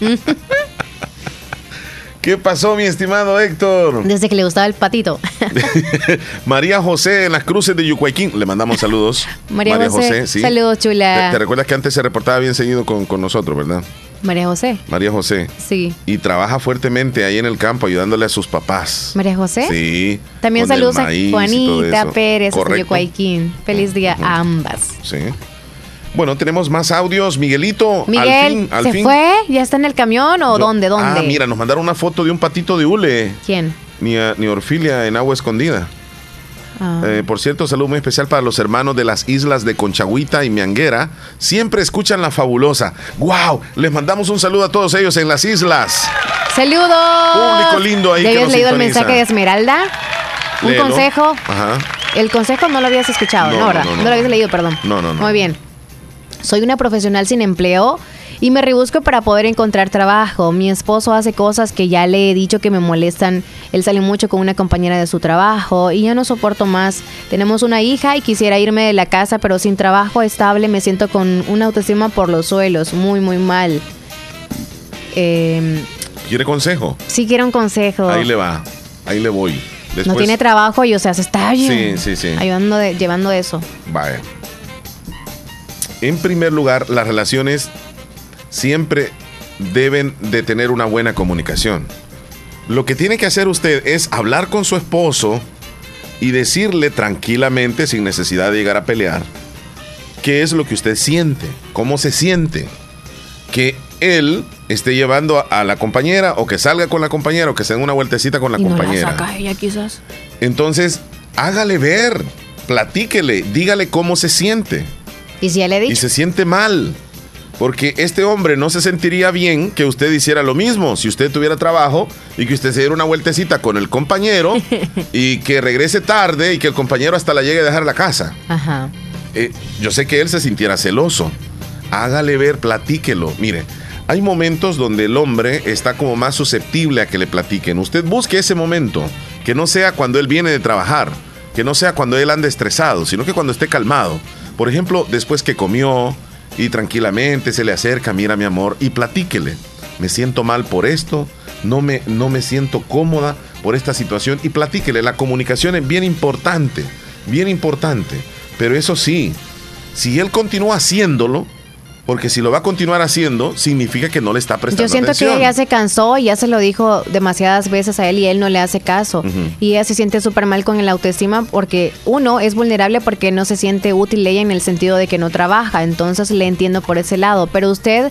¿Qué pasó, mi estimado Héctor? Desde que le gustaba el patito. María José en las cruces de Yucuayquín. Le mandamos saludos. María, José, saludos, chula. Te, te recuerdas que antes se reportaba bien seguido con, con nosotros, ¿verdad? María José, María José. sí. Y trabaja fuertemente ahí en el campo ayudándole a sus papás. María José. Sí. También saludos a Juanita. Pérez Correcto. Yocuayquín. Feliz día a ambas. Sí. Bueno, tenemos más audios. Miguelito, Miguel, al fin, al ¿se fin. fue? ¿Ya está en el camión o dónde? ¿Dónde? Ah, mira, nos mandaron una foto de un patito de hule. ¿Quién? Ni, a- ni Orfilia en agua escondida. Ah. Eh, por cierto, saludo muy especial para los hermanos de las islas de Conchagüita y Mianguera. Siempre escuchan la fabulosa. ¡Wow! Les mandamos un saludo a todos ellos en las islas. ¡Saludos! Público lindo ahí ¿Ya habías leído el sintoniza. mensaje de Esmeralda? Un Léelo. consejo. Ajá. El consejo no lo habías escuchado, No, ¿no? no, ¿verdad? no, No, no. lo habías leído, perdón. No, no, no. Muy bien. Soy una profesional sin empleo y me rebusco para poder encontrar trabajo. Mi esposo hace cosas que ya le he dicho que me molestan. Él sale mucho con una compañera de su trabajo y ya no soporto más. Tenemos una hija y quisiera irme de la casa, pero sin trabajo estable me siento con una autoestima por los suelos. Muy, muy mal. Eh, ¿Quiere consejo? sí quiero un consejo. Ahí le va. Ahí le voy. Después, no tiene trabajo y o sea, se está Sí, sí, sí. ayudando de- llevando eso. Vaya. En primer lugar, las relaciones siempre deben de tener una buena comunicación. Lo que tiene que hacer usted es hablar con su esposo y decirle tranquilamente, sin necesidad de llegar a pelear, qué es lo que usted siente, cómo se siente. Que él esté llevando a, la compañera o que salga con la compañera o que se den una vueltecita con la y no la compañera. saca ella quizás. Entonces, hágale ver, platíquele, dígale cómo se siente. Y si ya le he Y dicho. se siente mal. Porque este hombre no se sentiría bien que usted hiciera lo mismo. Si usted tuviera trabajo y que usted se diera una vueltecita con el compañero y que regrese tarde y que el compañero hasta la llegue a dejar la casa. Ajá. Eh, yo sé que él se sintiera celoso. Hágale ver, platíquelo. Mire, hay momentos donde el hombre está como más susceptible a que le platiquen. Usted busque ese momento, que no sea cuando él viene de trabajar, que no sea cuando él ande estresado, sino que cuando esté calmado. Por ejemplo, después que comió y tranquilamente se le acerca, mira mi amor, y platíquele. Me siento mal por esto, no me, no me siento cómoda por esta situación y platíquele. La comunicación es bien importante, bien importante. Pero eso sí, si él continúa haciéndolo, porque si lo va a continuar haciendo, significa que no le está prestando Yo siento atención. que ella ya se cansó y ya se lo dijo demasiadas veces a él y él no le hace caso. Y ella se siente súper mal con el autoestima porque uno es vulnerable porque no se siente útil ella en el sentido de que no trabaja. Entonces le entiendo por ese lado. Pero usted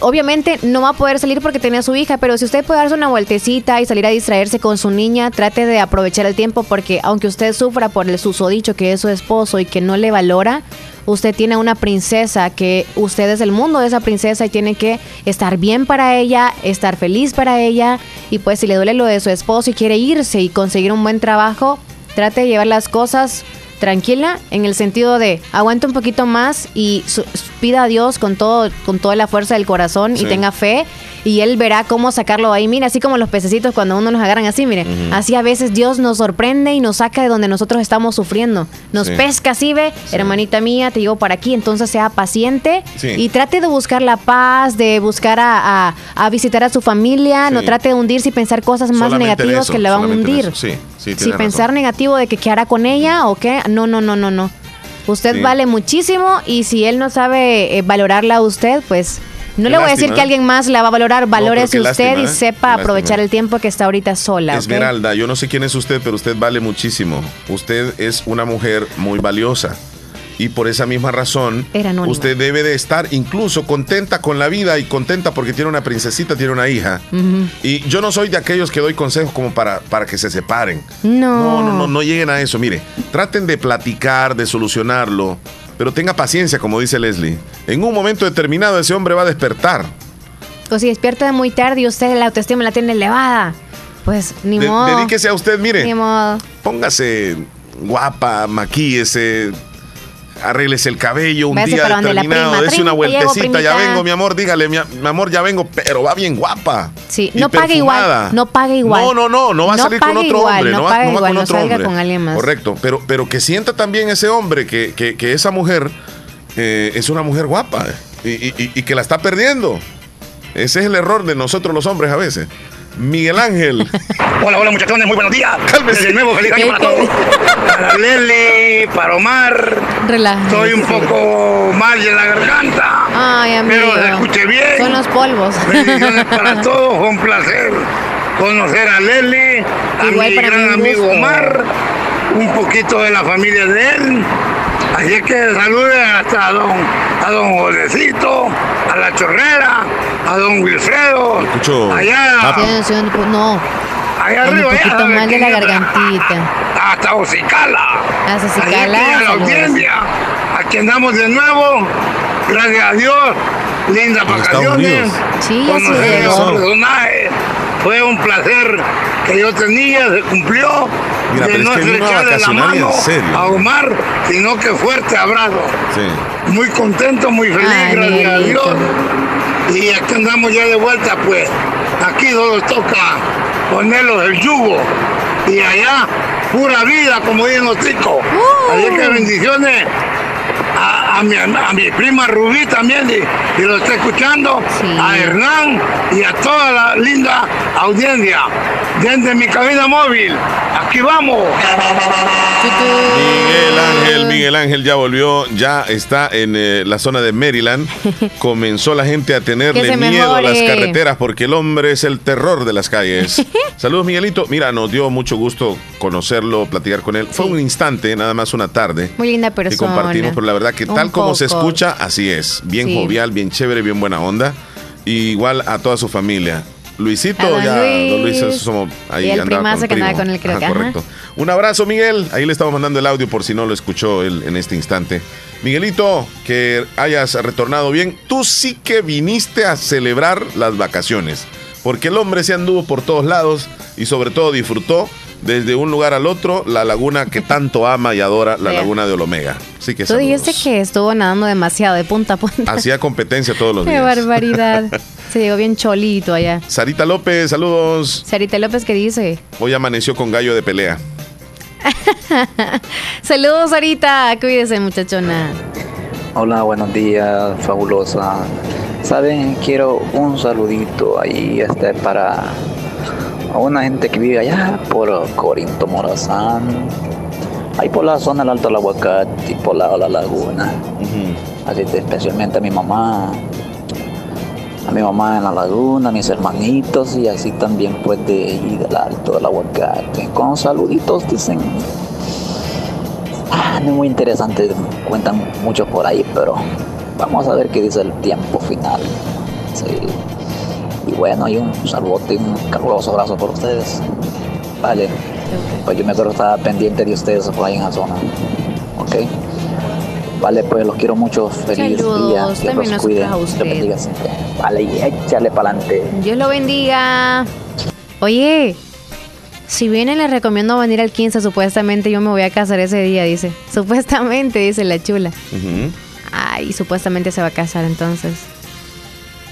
obviamente no va a poder salir porque tiene a su hija, pero si usted puede darse una vueltecita y salir a distraerse con su niña, trate de aprovechar el tiempo porque aunque usted sufra por el susodicho que es su esposo y que no le valora, usted tiene una princesa que usted es el mundo de esa princesa y tiene que estar bien para ella, estar feliz para ella. Y pues si le duele lo de su esposo y quiere irse y conseguir un buen trabajo, trate de llevar las cosas tranquila en el sentido de aguanta un poquito más y su- pida a Dios con todo con toda la fuerza del corazón Sí. y tenga fe y él verá cómo sacarlo ahí mira así como los pececitos cuando uno nos agarran así mire así a veces Dios nos sorprende y nos saca de donde nosotros estamos sufriendo nos Sí. pesca así ve hermanita mía te llevo para aquí entonces sea paciente y trate de buscar la paz de buscar a, a- a visitar a su familia no trate de hundirse y pensar cosas más Solamente negativas eso, que le van a hundir. Sí, sí, si pensar razón. negativo de que qué hará con ella o qué, no, no, no, no, no. Usted Sí. vale muchísimo y si él no sabe eh, valorarla a usted, pues no Qué le voy a decir que alguien más la va a valorar, valórese qué usted lástima, y ¿eh? sepa aprovechar lástima. el tiempo que está ahorita sola. Esmeralda, yo no sé quién es usted, pero usted vale muchísimo. Usted es una mujer muy valiosa. Y por esa misma razón, usted debe de estar incluso contenta con la vida y contenta porque tiene una princesita, tiene una hija. Y yo no soy de aquellos que doy consejos como para, para que se separen. No. No, no, no, no lleguen a eso. Mire, traten de platicar, de solucionarlo, pero tenga paciencia, como dice Leslie. En un momento determinado ese hombre va a despertar. O si despierta muy tarde y usted la autoestima la tiene elevada, pues ni De- modo. dedíquese a usted, mire. Ni modo. Póngase guapa, maquíese, arregles el cabello un día determinado, prima. una vueltecita, ya vengo, mi amor, dígale, mi, amor, ya vengo, pero va bien guapa. Sí, no pague perfumada. igual. No pague igual. No, no, no, no va a salir con otro igual, hombre, no, va, no igual, con otro salga hombre. con alguien más. Correcto, pero, pero que sienta también ese hombre que, que, que esa mujer eh, es una mujer guapa eh, y, y- y que la está perdiendo. Ese es el error de nosotros los hombres a veces. Miguel Ángel. Hola, hola muchachones, muy buenos días. Cálmese. Desde nuevo, feliz año para todos. Para Leli, para Omar. Relájese. Estoy un poco mal de la garganta. Ay, amigo. Pero se escuche bien. Son los polvos. Bendiciones para todos, un placer conocer a Leli, a Igual mi para gran amigo gusto. Omar, un poquito de la familia de él. Así es que saluden hasta a don, a don Jolecito, a la Chorrera, a don Wilfredo, Escucho. allá, Sí, sí, un- no. allá Un arriba, poquito ya, mal de la gargantita. hasta Ocicala. Hasta Así es Ocicala, a la audiencia, aquí andamos de nuevo, gracias a Dios, lindas vacaciones. Sí, ya sí fue un placer que yo tenía, se cumplió, Mira, de pero es no que estrecharle la mano serio. a Omar, sino que fuerte abrazo. Sí. Muy contento, muy feliz, Ay, gracias a. Dios. Y aquí andamos ya de vuelta, pues. Aquí solo toca ponerlos el yugo. Y allá, pura vida, como dicen los chicos. Uh. Así que bendiciones a, a mi, a mi prima Rubí también, y, y lo está escuchando. Sí. A Hernán y a toda la linda audiencia. Desde mi cabina móvil. Aquí vamos. Miguel Ángel, Miguel Ángel ya volvió, ya está en eh, la zona de Maryland. Comenzó la gente a Que tenerle miedo a las carreteras porque el hombre es el terror de las calles. Saludos, Miguelito. Mira, nos dio mucho gusto conocerlo, platicar con él. Fue un instante, nada más una tarde. Muy linda Que persona. compartimos, pero la verdad que Un tal como se escucha, así es. Bien Sí. jovial, bien chévere, bien buena onda. Y igual a toda su familia. Luisito, ya, don Luis, Luis. somos ahí Y el primazo con que andaba con él, creo Ajá, que, correcto. Un abrazo, Miguel. Ahí le estamos mandando el audio por si no lo escuchó él en este instante. Miguelito, que hayas retornado bien. Tú sí que viniste a celebrar las vacaciones. Porque el hombre se anduvo por todos lados y sobre todo disfrutó desde un lugar al otro la laguna que tanto ama y adora, la laguna de Olomega. Así que Tú saludos. dijiste que estuvo nadando demasiado de punta a punta. Hacía competencia todos los Qué días. barbaridad. Se llegó bien cholito allá. Sarita López, saludos. Sarita López, ¿qué dice? Hoy amaneció con gallo de pelea. Saludos, Sarita. Cuídese, muchachona. Hola, buenos días, fabulosa. Saben, quiero un saludito ahí este para a una gente que vive allá por Corinto Morazán, ahí por la zona del Alto del Aguacate y por la, la laguna. Así que especialmente a mi mamá, a mi mamá en la laguna, a mis hermanitos y así también pues de ahí del Alto del Aguacate. Con saluditos dicen. Ah, no es muy interesante, cuentan mucho por ahí, pero vamos a ver qué dice el tiempo final. Sí. Bueno, y un saludote y un caluroso abrazo por ustedes. Vale. Pues yo me acuerdo que estaba pendiente de ustedes por ahí en la zona. Ok. Vale, pues los quiero mucho. Feliz Saludos, día. también Que los cuide. a Dios usted. bendiga siempre. Vale, y échale para adelante. Dios lo bendiga. Oye, si vienen les recomiendo venir al 15, supuestamente yo me voy a casar ese día, dice. Supuestamente, dice la chula. Ay, supuestamente se va a casar entonces.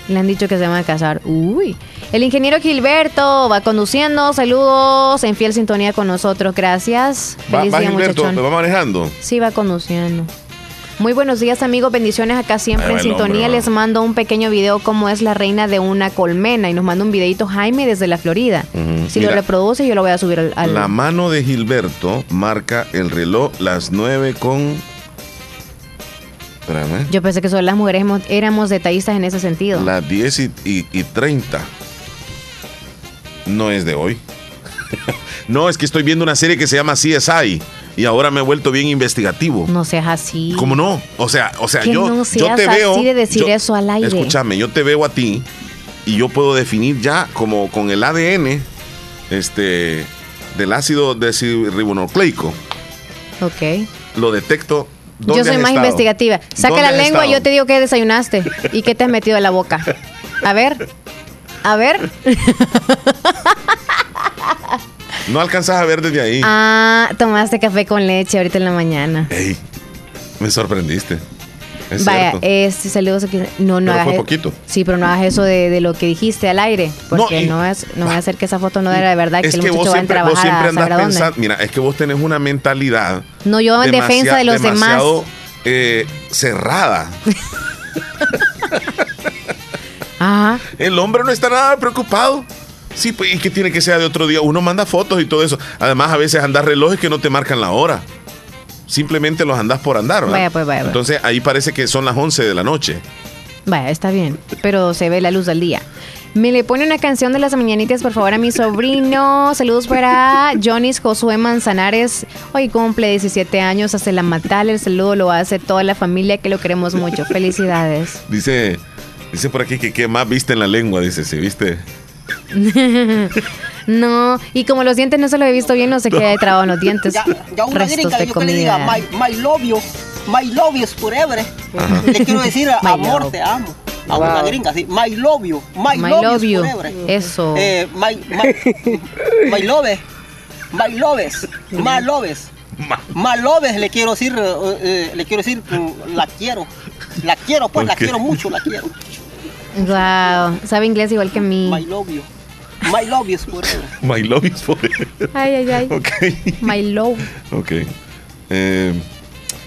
Le han dicho que se van a casar. Uy. El ingeniero Gilberto va conduciendo. Saludos. En fiel sintonía con nosotros. Gracias. Va, Feliz va día, Gilberto, muchachón. va manejando. Sí, va conduciendo. Muy buenos días, amigos. Bendiciones acá siempre en sintonía. hombre, Les mando un pequeño video cómo es la reina de una colmena. Y nos manda un videito Jaime desde la Florida. Si Mira, lo reproduce, yo lo voy a subir al. al- La mano de Gilberto marca el reloj las 9 con. Espérame. Yo pensé que solo las mujeres hemos- éramos detallistas en ese sentido. Las 10 y, y, y 30. No es de hoy. no, es que estoy viendo una serie que se llama CSI y ahora me he vuelto bien investigativo. No seas así. ¿Cómo no? O sea, o sea, Que yo, no yo te veo. de decir yo- eso al aire. Escúchame, yo te veo a ti y yo puedo definir ya como con el ADN este del ácido desribonucleico. Ok. Lo detecto. Yo ¿Dónde soy más estado? investigativa. Saca ¿Dónde la lengua y yo te digo que desayunaste. ¿Y qué te has metido en la boca? A ver. A ver. No alcanzas a ver desde ahí. Ah, tomaste café con leche ahorita en la mañana. Ey, Me sorprendiste. Es Vaya, cierto. este saludos aquí. No, no Pero hagas fue e- poquito. Sí, pero no hagas eso de, de lo que dijiste al aire. Porque No, y- no, es, no va a ser que esa foto no era de verdad, que Es el que vos siempre, vos siempre andas pensando, mira, es que vos tenés una mentalidad No, yo en defensa de los demás. eh, cerrada. Ajá. El hombre no está nada preocupado. Sí, pues, ¿y qué tiene que ser de otro día? Uno manda fotos y todo eso. Además, a veces andas relojes que no te marcan la hora. Simplemente los andas por andar, ¿verdad? Vaya, pues, vaya, vaya. Entonces, ahí parece que son las 11 de la noche. Vaya, está bien, pero se ve la luz del día. Me le pone una canción de las mañanitas, por favor, a mi sobrino. Saludos para Jonis Josué Manzanares. Hoy cumple 17 años, hace la matal. El saludo lo hace toda la familia que lo queremos mucho. Felicidades. Dice, dice por aquí que qué más viste en la lengua, dice, sí, viste. no, y como los dientes no se lo he visto bien, no sé qué hay trabado en los dientes. Ya, ya una Restos gringa, de yo que le diga, comida. my, my love you, my love you is forever. Ajá. Le quiero decir, amor, te amo. A Wow. una gringa, sí. My love you, my, My love, love you you. is forever. Eso. Eh, my, my, my love, my loves, my loves. My loves, le quiero decir, eh, eh, le quiero decir, mm, la quiero. La quiero, pues, la quiero mucho, la quiero. Wow, sabe inglés igual que mí. My love you. My love is forever. My love is forever. Ay, ay, ay. Ok, My love. ok. Eh,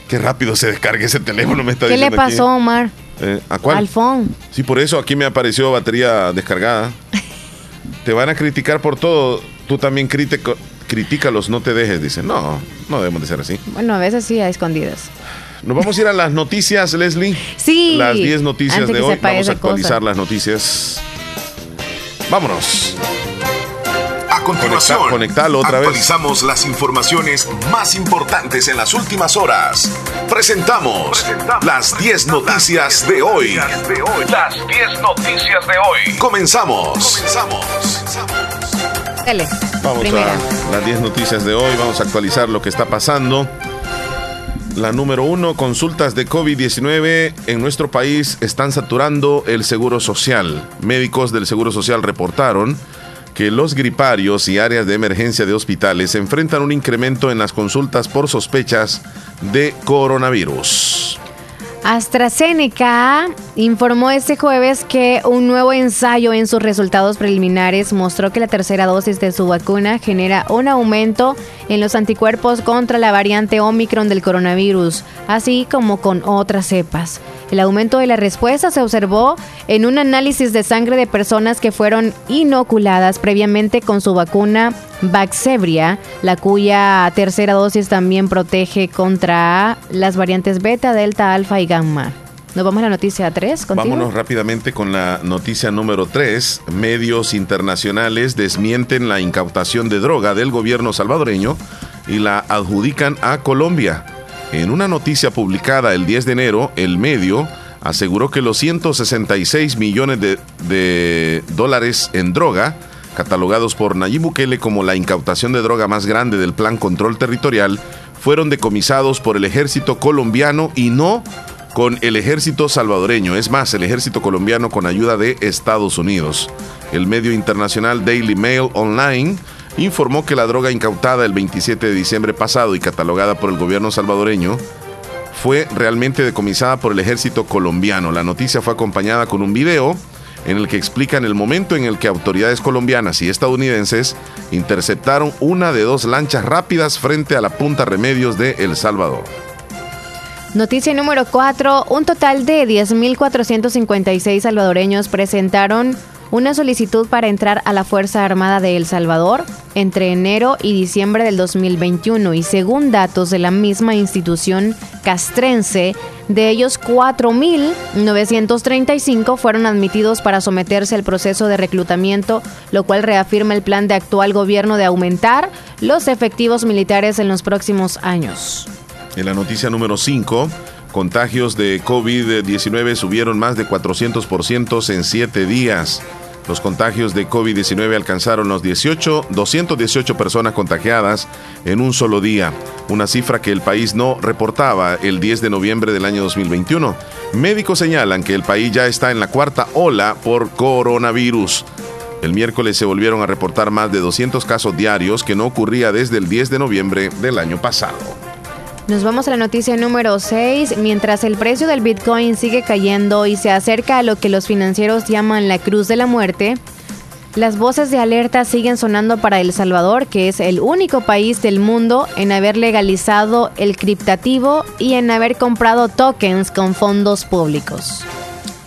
qué rápido se descarga ese teléfono, me está ¿Qué le aquí. pasó, Omar? Eh, ¿A cuál? Al phone. Sí, por eso aquí me apareció batería descargada. Te van a criticar por todo. Tú también critico- critícalos, no te dejes. Dice, no, no debemos de ser así. Bueno, a veces sí, a escondidas. Nos vamos a ir a las noticias, Leslie. Sí. Las 10 noticias Antes de hoy. Vamos a cosa. actualizar las noticias. Vámonos. A continuación, Conecta- vez. actualizamos las informaciones más importantes en las últimas horas. Presentamos las 10 noticias de hoy. Las 10 noticias de hoy. Comenzamos. Dale. Vamos Primera. a las 10 noticias de hoy. Vamos a actualizar lo que está pasando. La número uno, consultas de COVID-19 en nuestro país están saturando el seguro social. Médicos del seguro social reportaron que los griparios y áreas de emergencia de hospitales enfrentan un incremento en las consultas por sospechas de coronavirus. AstraZeneca informó este jueves que un nuevo ensayo en sus resultados preliminares mostró que la tercera dosis de su vacuna genera un aumento en los anticuerpos contra la variante Omicron del coronavirus, así como con otras cepas. El aumento de la respuesta se observó en un análisis de sangre de personas que fueron inoculadas previamente con su vacuna Vaxzevria, la cuya tercera dosis también protege contra las variantes beta, delta, alfa y gamma. Nos vamos a la noticia 3 contigo. Vámonos rápidamente con la noticia número 3. Medios internacionales desmienten la incautación de droga del gobierno salvadoreño y la adjudican a Colombia. En una noticia publicada el 10 de enero, el medio aseguró que los 166 millones de dólares en droga, catalogados por Nayib Bukele como la incautación de droga más grande del Plan Control Territorial, fueron decomisados por el ejército colombiano y no con el ejército salvadoreño, es más, el ejército colombiano con ayuda de Estados Unidos. El medio internacional Daily Mail Online informó que la droga incautada el 27 de diciembre pasado y catalogada por el gobierno salvadoreño fue realmente decomisada por el ejército colombiano. La noticia fue acompañada con un video en el que explican el momento en el que autoridades colombianas y estadounidenses interceptaron una de dos lanchas rápidas frente a la punta Remedios de El Salvador. Noticia número 4. Un total de 10.456 salvadoreños presentaron una solicitud para entrar a la Fuerza Armada de El Salvador entre enero y diciembre del 2021 y según datos de la misma institución castrense, de ellos 4.935 fueron admitidos para someterse al proceso de reclutamiento, lo cual reafirma el plan de actual gobierno de aumentar los efectivos militares en los próximos años. En la noticia número 5, contagios de COVID-19 subieron más de 400% en 7 días. Los contagios de COVID-19 alcanzaron los 18, 218 personas contagiadas en un solo día, una cifra que el país no reportaba el 10 de noviembre del año 2021. Médicos señalan que el país ya está en la cuarta ola por coronavirus. El miércoles se volvieron a reportar más de 200 casos diarios que no ocurría desde el 10 de noviembre del año pasado. Nos vamos a la noticia número 6. Mientras el precio del Bitcoin sigue cayendo y se acerca a lo que los financieros llaman la cruz de la muerte, las voces de alerta siguen sonando para El Salvador, que es el único país del mundo en haber legalizado el criptativo y en haber comprado tokens con fondos públicos.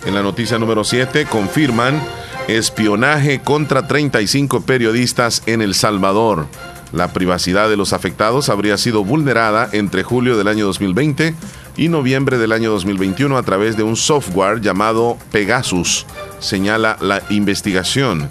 En la noticia número 7 confirman espionaje contra 35 periodistas en El Salvador. La privacidad de los afectados habría sido vulnerada entre julio del año 2020 y noviembre del año 2021 a través de un software llamado Pegasus, señala la investigación.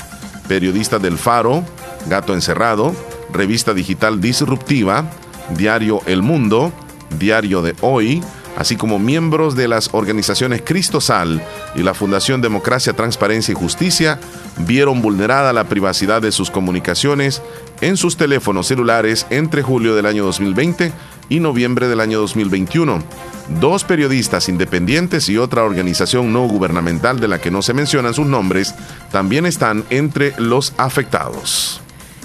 Periodistas del Faro, Gato Encerrado, Revista Digital Disruptiva, Diario El Mundo, Diario de Hoy, así como miembros de las organizaciones Cristosal y la Fundación Democracia, Transparencia y Justicia, vieron vulnerada la privacidad de sus comunicaciones en sus teléfonos celulares entre julio del año 2020 y noviembre del año 2021. Dos periodistas independientes y otra organización no gubernamental de la que no se mencionan sus nombres también están entre los afectados.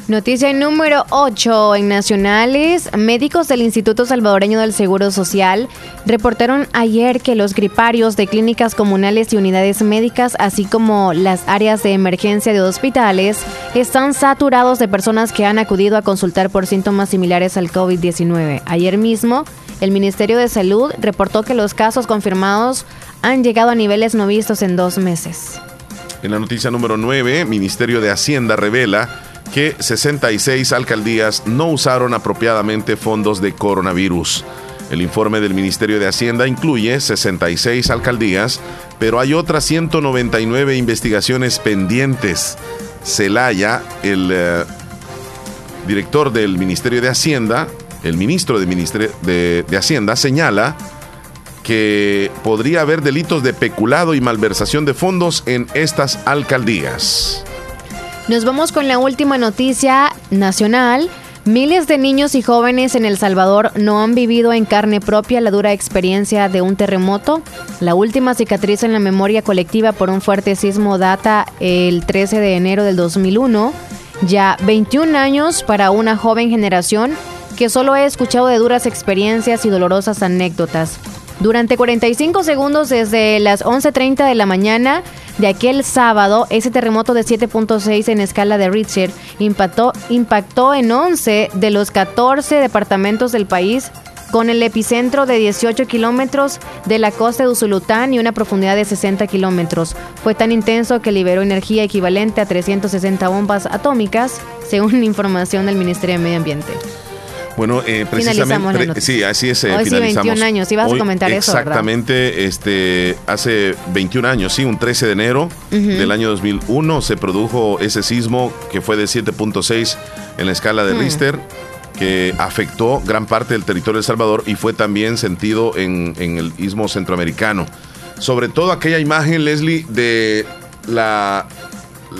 Noticia número 8 en Nacionales. Médicos del Instituto Salvadoreño del Seguro Social reportaron ayer que los griparios de clínicas comunales y unidades médicas, así como las áreas de emergencia de hospitales, están saturados de personas que han acudido a consultar por síntomas similares al COVID-19. Ayer mismo, el Ministerio de Salud reportó que los casos confirmados han llegado a niveles no vistos en dos meses. En la noticia número 9, Ministerio de Hacienda revela que 66 alcaldías no usaron apropiadamente fondos de coronavirus. El informe del Ministerio de Hacienda incluye 66 alcaldías, pero hay otras 199 investigaciones pendientes. Celaya, el eh, director del Ministerio de Hacienda, el ministro de, Ministerio de, de Hacienda, señala que podría haber delitos de peculado y malversación de fondos en estas alcaldías. Nos vamos con la última noticia nacional. Miles de niños y jóvenes en El Salvador no han vivido en carne propia la dura experiencia de un terremoto. La última cicatriz en la memoria colectiva por un fuerte sismo data el 13 de enero del 2001. Ya 21 años para una joven generación que solo ha escuchado de duras experiencias y dolorosas anécdotas. Durante 45 segundos desde las 11.30 de la mañana de aquel sábado, ese terremoto de 7.6 en escala de Richter impactó, impactó en 11 de los 14 departamentos del país con el epicentro de 18 kilómetros de la costa de Usulután y una profundidad de 60 kilómetros. Fue tan intenso que liberó energía equivalente a 360 bombas atómicas, según información del Ministerio de Medio Ambiente. Bueno, eh, precisamente, sí, así es. Eh, Hoy sí, 21 años, ibas a comentar eso. Exactamente, este, hace 21 años, sí, un 13 de enero del año 2001 se produjo ese sismo que fue de 7.6 en la escala de Richter que afectó gran parte del territorio de El Salvador y fue también sentido en, en el istmo centroamericano. Sobre todo aquella imagen, Leslie, de la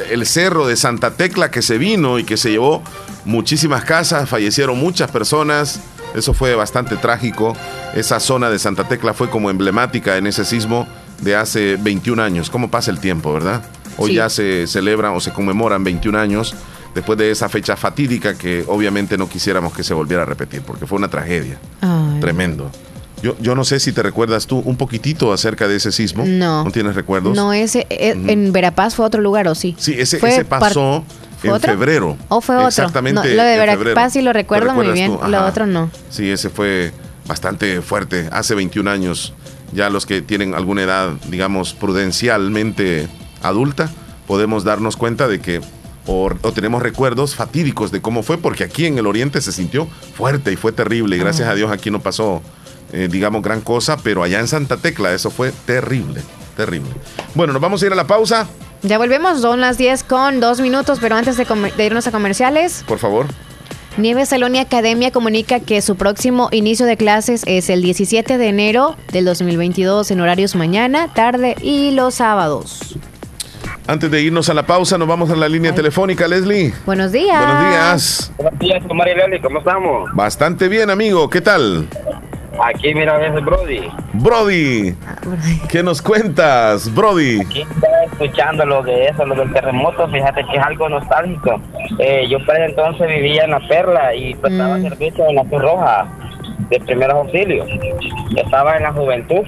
el cerro de Santa Tecla que se vino y que se llevó muchísimas casas, fallecieron muchas personas. Eso fue bastante trágico. Esa zona de Santa Tecla fue como emblemática en ese sismo de hace 21 años. ¿Cómo pasa el tiempo, verdad? Hoy ya se celebran o se conmemoran 21 años después de esa fecha fatídica que obviamente no quisiéramos que se volviera a repetir, porque fue una tragedia. Tremendo. Yo, yo no sé si te recuerdas tú un poquitito acerca de ese sismo. No. ¿No tienes recuerdos? No, ese eh, en Verapaz fue otro lugar, ¿o sí? Sí, ese, ese pasó en febrero. ¿O fue otro? Exactamente. lo de Verapaz sí lo recuerdo muy bien, lo otro no. Sí, ese fue bastante fuerte, hace 21 años. Ya los que tienen alguna edad, digamos, prudencialmente adulta, podemos darnos cuenta de que o, tenemos recuerdos fatídicos de cómo fue, porque aquí en el oriente se sintió fuerte y fue terrible. Y gracias a Dios aquí no pasó eh, digamos, gran cosa, pero allá en Santa Tecla eso fue terrible, terrible. Bueno, nos vamos a ir a la pausa. Ya volvemos, son las 10 con 2 minutos, pero antes de, irnos a comerciales. Por favor. Nieve Saloni Academia comunica que su próximo inicio de clases es el 17 de enero del 2022 en horarios mañana, tarde y los sábados. Antes de irnos a la pausa, nos vamos a la línea telefónica, Leslie. Buenos días. Buenos días. Buenos días, María Leslie, ¿cómo estamos? Bastante bien, amigo. ¿Qué tal? Aquí mira es Brody. Brody. ¿Qué nos cuentas, Brody? Aquí está escuchando lo de eso, lo del terremoto. Fíjate que es algo nostálgico. Eh, yo para entonces vivía en La Perla y prestaba mm. servicio en La Cruz Roja. de primeros auxilios. Estaba en la juventud.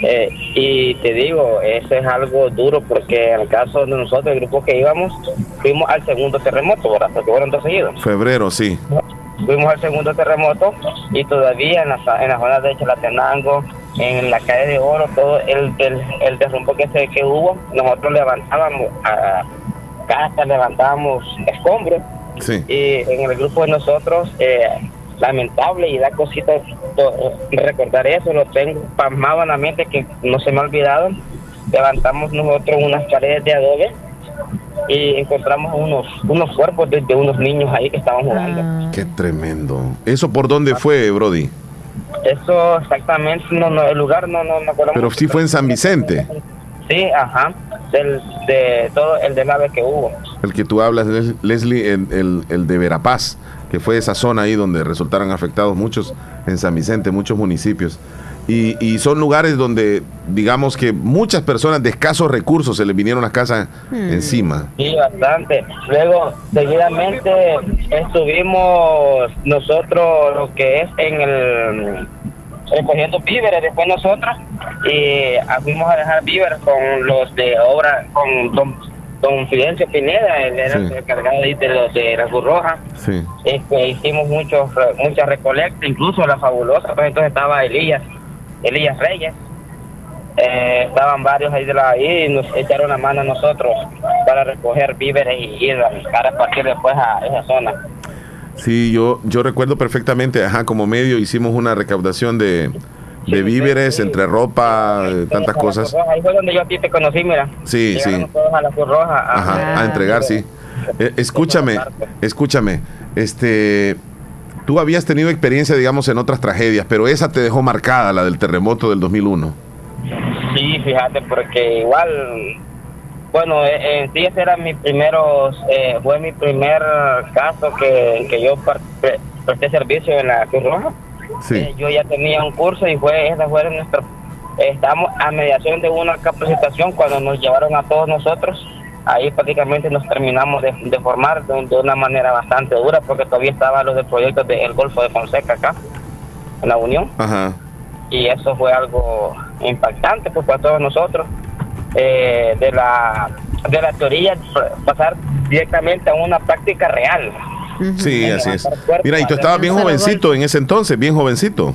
Eh, y te digo, eso es algo duro porque en el caso de nosotros, el grupo que íbamos, fuimos al segundo terremoto, ¿verdad? Porque fueron dos seguidos. Febrero, sí. Fuimos al segundo terremoto y todavía en la, en la zona de Chalatenango, en la calle de Oro, todo el, el, el derrumbe que, se, que hubo, nosotros levantábamos a casa, levantábamos escombros Sí. y en el grupo de nosotros, eh, lamentable y da cositas to- recordar eso, lo tengo pasmado en la mente que no se me ha olvidado. Levantamos nosotros unas paredes de adobe y encontramos unos unos cuerpos de, de unos niños ahí que estaban jugando. Qué tremendo. ¿Eso por dónde fue, Brody? Eso exactamente, no, no, el lugar no, no me acuerdo. Pero mucho. sí fue en San Vicente, Sí, ajá, del, de todo el del ave que hubo. el que tú hablas, Les- Leslie, el, el- el de Verapaz, que fue esa zona ahí donde resultaron afectados muchos en San Vicente, muchos municipios. Y, y son lugares donde, digamos que muchas personas de escasos recursos se les vinieron las casas encima. Sí, bastante. Luego, seguidamente, estuvimos nosotros, lo que es en el recogiendo víveres después nosotros y ah, fuimos a dejar víveres con los de obra, con don, don Fidencio Pineda, él era Sí. el encargado de los de la Cruz Roja. Sí. Este, hicimos muchos, muchas recolectas, incluso la fabulosa, pues entonces estaba Elías, Elías Reyes. Eh, estaban varios ahí de la ahí y nos echaron la mano a nosotros para recoger víveres y ir a, para partir después a esa zona. Sí, yo, yo recuerdo perfectamente, ajá, como medio hicimos una recaudación de, de víveres, entre ropa, eh, tantas cosas. Ahí fue donde yo a ti te conocí, mira. Sí, Llegaron sí. todos a la Cruz Roja. a- Ajá, a entregar, sí. Eh, escúchame, escúchame, este, tú habías tenido experiencia, digamos, en otras tragedias, pero esa te dejó marcada, la del terremoto del 2001. Sí, fíjate, porque igual, bueno, eh, en sí ese era mi primeros, eh, fue mi primer caso que, que yo pre- presté servicio en la Cruz Roja. Sí. Eh, yo ya tenía un curso y fue esa fue nuestra, eh, estábamos a mediación de una capacitación cuando nos llevaron a todos nosotros. Ahí prácticamente nos terminamos de, de formar de, de una manera bastante dura porque todavía estaban los de proyectos del Golfo de Fonseca acá, en la Unión Ajá. y eso fue algo impactante pues para todos nosotros eh, de la de la teoría pasar directamente a una práctica real Sí, así es. Mira, y tú estabas bien jovencito en ese entonces, bien jovencito.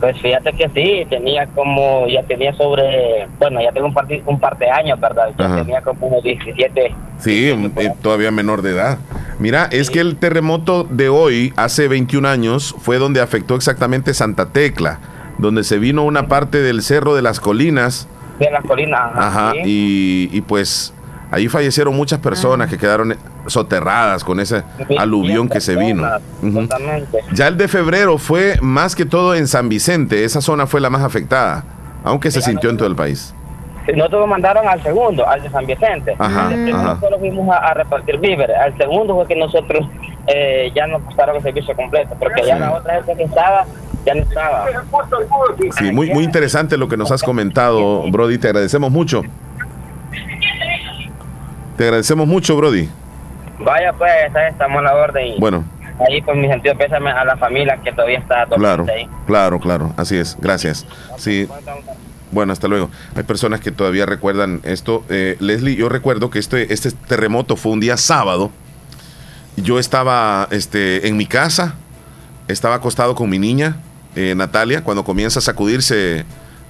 pues fíjate que sí tenía como ya tenía sobre bueno ya tengo un par de, un par de años verdad ya Ajá. tenía como unos 17 Sí, eh, todavía menor de edad. Mira, es que el terremoto de hoy, hace 21 años, fue donde afectó exactamente Santa Tecla, donde se vino una parte del Cerro de las Colinas, de las colinas ajá, y, y pues ahí fallecieron muchas personas que quedaron soterradas con ese aluvión que se vino. Exactamente. Ya el de febrero fue más que todo en San Vicente, esa zona fue la más afectada, aunque se sintió en todo el país. Nosotros nos mandaron al segundo, al de San Vicente. Ajá, Al primero ajá. solo fuimos a, a repartir víveres. Al segundo fue que nosotros eh, ya nos prestaron el servicio completo, porque ya la otra gente que estaba, ya no estaba. Sí, muy, muy interesante lo que nos has comentado, Brody. Te agradecemos mucho. Te agradecemos mucho, Brody. Vaya, pues, estamos a la orden. Bueno, ahí, pues, mi sentido pésame a la familia que todavía está claro, ahí. claro, claro. Así es. Gracias. Sí. Bueno, hasta luego. Hay personas que todavía recuerdan esto. Eh, Leslie, yo recuerdo que este, este terremoto fue un día sábado. Yo estaba este, en mi casa, estaba acostado con mi niña, eh, Natalia, cuando comienza a sacudirse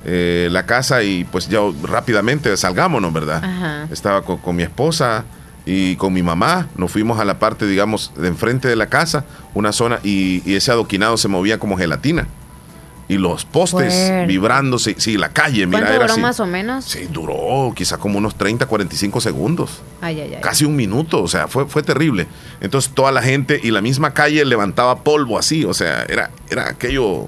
eh, la casa y pues ya rápidamente salgámonos, ¿verdad? Ajá. Estaba con, con mi esposa y con mi mamá. Nos fuimos a la parte, digamos, de enfrente de la casa, una zona, y, y ese adoquinado se movía como gelatina. Y los postes Fuerte. vibrándose. Sí, la calle, mira, ¿Cuánto era duró así. más o menos? Sí, duró quizá como unos 30, 45 segundos. Ay, ay, ay. Casi un minuto, o sea, fue, fue terrible. Entonces toda la gente y la misma calle levantaba polvo así, o sea, era, era aquello...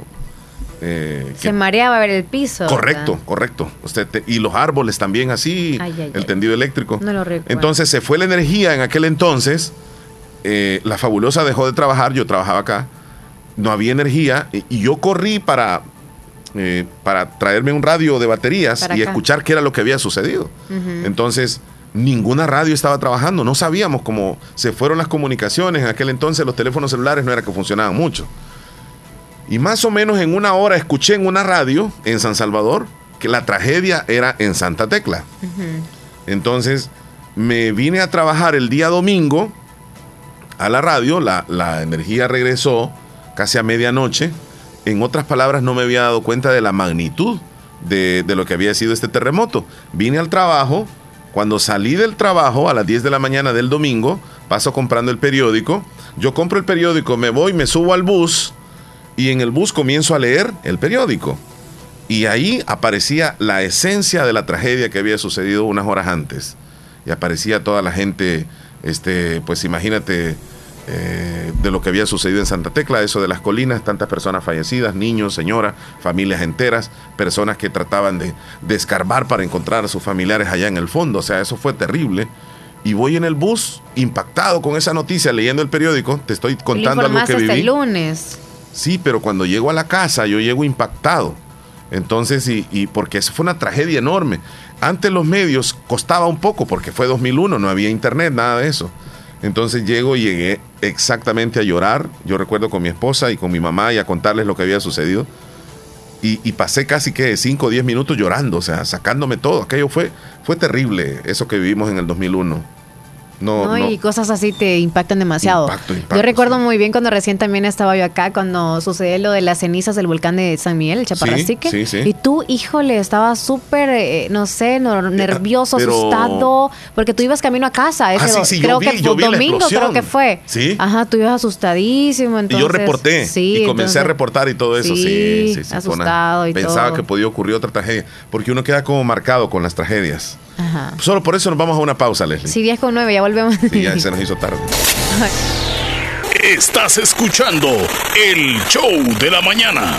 eh, que- Se mareaba ver el piso. correcto, ¿verdad? correcto. Usted te- y los árboles también así, Ay, ay, el tendido eléctrico. No lo recuerdo. Entonces se fue la energía en aquel entonces. eh, la fabulosa dejó de trabajar, yo trabajaba acá. No había energía y, yo corrí para, eh, para traerme un radio de baterías Para y acá. escuchar qué era lo que había sucedido. Entonces, ninguna radio estaba trabajando, no sabíamos cómo se fueron las comunicaciones. En aquel entonces los teléfonos celulares no era que funcionaban mucho. Y más o menos en una hora escuché en una radio en San Salvador que la tragedia era en Santa Tecla. Entonces me vine a trabajar el día domingo a la radio, la, la energía regresó casi a medianoche. En otras palabras, no me había dado cuenta de la magnitud de, lo que había sido este terremoto. Vine al trabajo, cuando salí del trabajo a las 10 de la mañana del domingo, paso comprando el periódico. Yo compro el periódico, me voy, me subo al bus y en el bus comienzo a leer el periódico. Y ahí aparecía la esencia de la tragedia que había sucedido unas horas antes. Y aparecía toda la gente, este, pues imagínate, eh, de lo que había sucedido en Santa Tecla, eso de las colinas, tantas personas fallecidas, niños, señoras, familias enteras, personas que trataban de, de escarbar para encontrar a sus familiares allá en el fondo. O sea, eso fue terrible. Y voy en el bus impactado con esa noticia, leyendo el periódico, te estoy contando algo que viví. el lunes. Sí, pero cuando llego a la casa yo llego impactado. Entonces, y, y porque eso fue una tragedia enorme. Antes los medios costaba un poco porque fue 2001, no había internet, nada de eso. Entonces llego y llegué exactamente a llorar. Yo recuerdo con mi esposa y con mi mamá y a contarles lo que había sucedido. Y, pasé casi que 5 o 10 minutos llorando, o sea, sacándome todo. Aquello fue, fue terrible, eso que vivimos en el 2001. No, No, no. Y cosas así te impactan demasiado. yo recuerdo muy bien cuando recién también estaba yo acá, cuando sucedió lo de las cenizas del volcán de San Miguel, el Chaparrastique. sí, sí. Y tú, híjole, estabas súper, eh, no sé, no- nervioso, pero- asustado, porque tú ibas camino a casa. Ese, Ah, creo vi- que fue domingo, creo que fue. Sí. Ajá, tú ibas asustadísimo. y Entonces, yo reporté sí, y comencé a reportar y todo eso. Sí, Sí, asustado y Pensaba todo. que podía ocurrir otra tragedia, porque uno queda como marcado con las tragedias. Ajá. Solo por eso nos vamos a una pausa, Leslie. Sí, 10 con 9, ya volvemos. Sí, ya se nos hizo tarde. Estás escuchando el show de la mañana.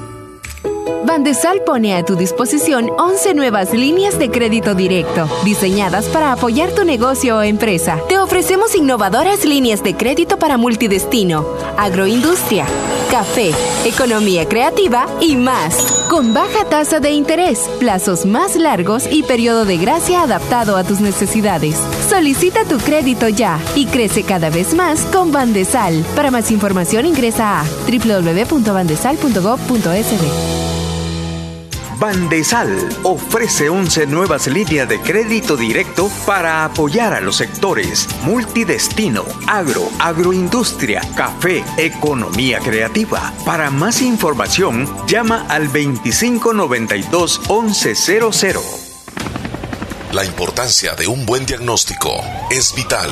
Bandesal pone a tu disposición 11 nuevas líneas de crédito directo, diseñadas para apoyar tu negocio o empresa. Te ofrecemos innovadoras líneas de crédito para multidestino, agroindustria, café, economía creativa y más. Con baja tasa de interés, plazos más largos y periodo de gracia adaptado a tus necesidades. Solicita tu crédito ya y crece cada vez más con Bandesal. Para más información ingresa a www.bandesal.gov.sb. Bandesal ofrece 11 nuevas líneas de crédito directo para apoyar a los sectores multidestino, agro, agroindustria, café, economía creativa. Para más información, llama al 2592 1100. La importancia de un buen diagnóstico es vital.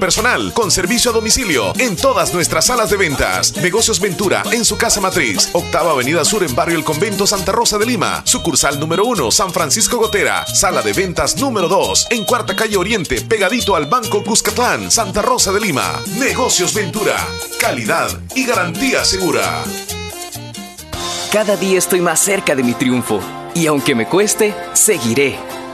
personal con servicio a domicilio en todas nuestras salas de ventas. Negocios Ventura en su casa matriz. Octava Avenida Sur en Barrio El Convento Santa Rosa de Lima. Sucursal número 1 San Francisco Gotera. Sala de ventas número 2 en Cuarta Calle Oriente pegadito al Banco Cuscatlán Santa Rosa de Lima. Negocios Ventura. Calidad y garantía segura. Cada día estoy más cerca de mi triunfo y aunque me cueste, seguiré,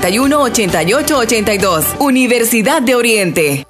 26 8882 Universidad de Oriente.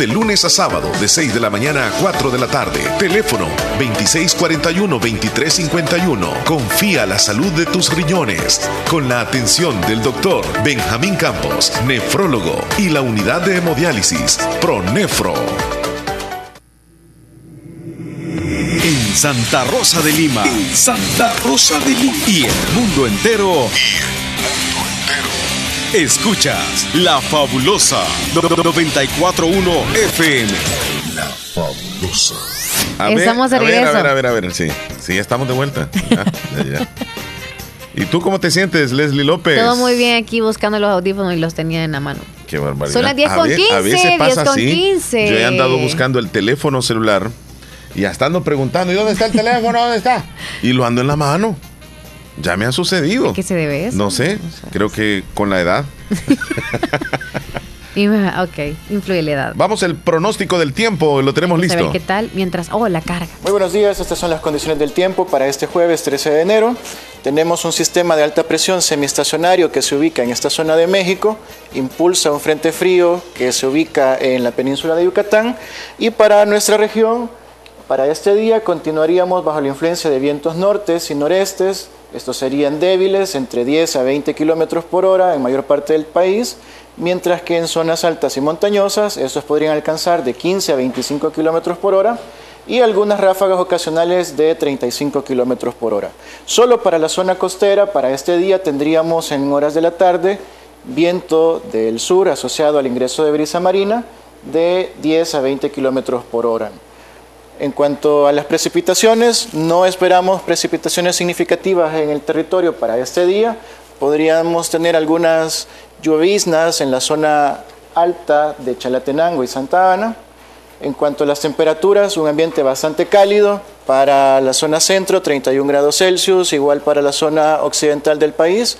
de lunes a sábado de 6 de la mañana a 4 de la tarde. Teléfono 2641-2351. Confía la salud de tus riñones con la atención del doctor Benjamín Campos, nefrólogo y la unidad de hemodiálisis Pronefro. En Santa Rosa de Lima. En Santa Rosa de Lima. Y el mundo entero. Escuchas La Fabulosa 941 FM. La Fabulosa. Estamos de a ver, regreso. a ver, a ver, a ver, sí. Sí, estamos de vuelta. Ya, ya, ya. ¿Y tú cómo te sientes, Leslie López? Todo muy bien aquí buscando los audífonos y los tenía en la mano. Qué barbaridad. Son las 10 A con ve- 15, A veces 10 pasa con así. 15. Yo he andado buscando el teléfono celular y hasta ando preguntando, ¿y dónde está el teléfono? ¿Dónde está? Y lo ando en la mano. Ya me ha sucedido. ¿Qué se debe eso? No sé, creo que con la edad. Ok, influye la edad. Vamos el pronóstico del tiempo, lo tenemos Vamos a ver listo. qué tal mientras... Oh, la carga. Muy buenos días, estas son las condiciones del tiempo para este jueves 13 de enero. Tenemos un sistema de alta presión semiestacionario que se ubica en esta zona de México, impulsa un frente frío que se ubica en la península de Yucatán y para nuestra región, para este día continuaríamos bajo la influencia de vientos nortes y norestes. Estos serían débiles, entre 10 a 20 kilómetros por hora en mayor parte del país, mientras que en zonas altas y montañosas estos podrían alcanzar de 15 a 25 kilómetros por hora y algunas ráfagas ocasionales de 35 kilómetros por hora. Solo para la zona costera, para este día tendríamos en horas de la tarde viento del sur asociado al ingreso de brisa marina de 10 a 20 kilómetros por hora. En cuanto a las precipitaciones, no esperamos precipitaciones significativas en el territorio para este día. Podríamos tener algunas lloviznas en la zona alta de Chalatenango y Santa Ana. En cuanto a las temperaturas, un ambiente bastante cálido para la zona centro, 31 grados Celsius, igual para la zona occidental del país.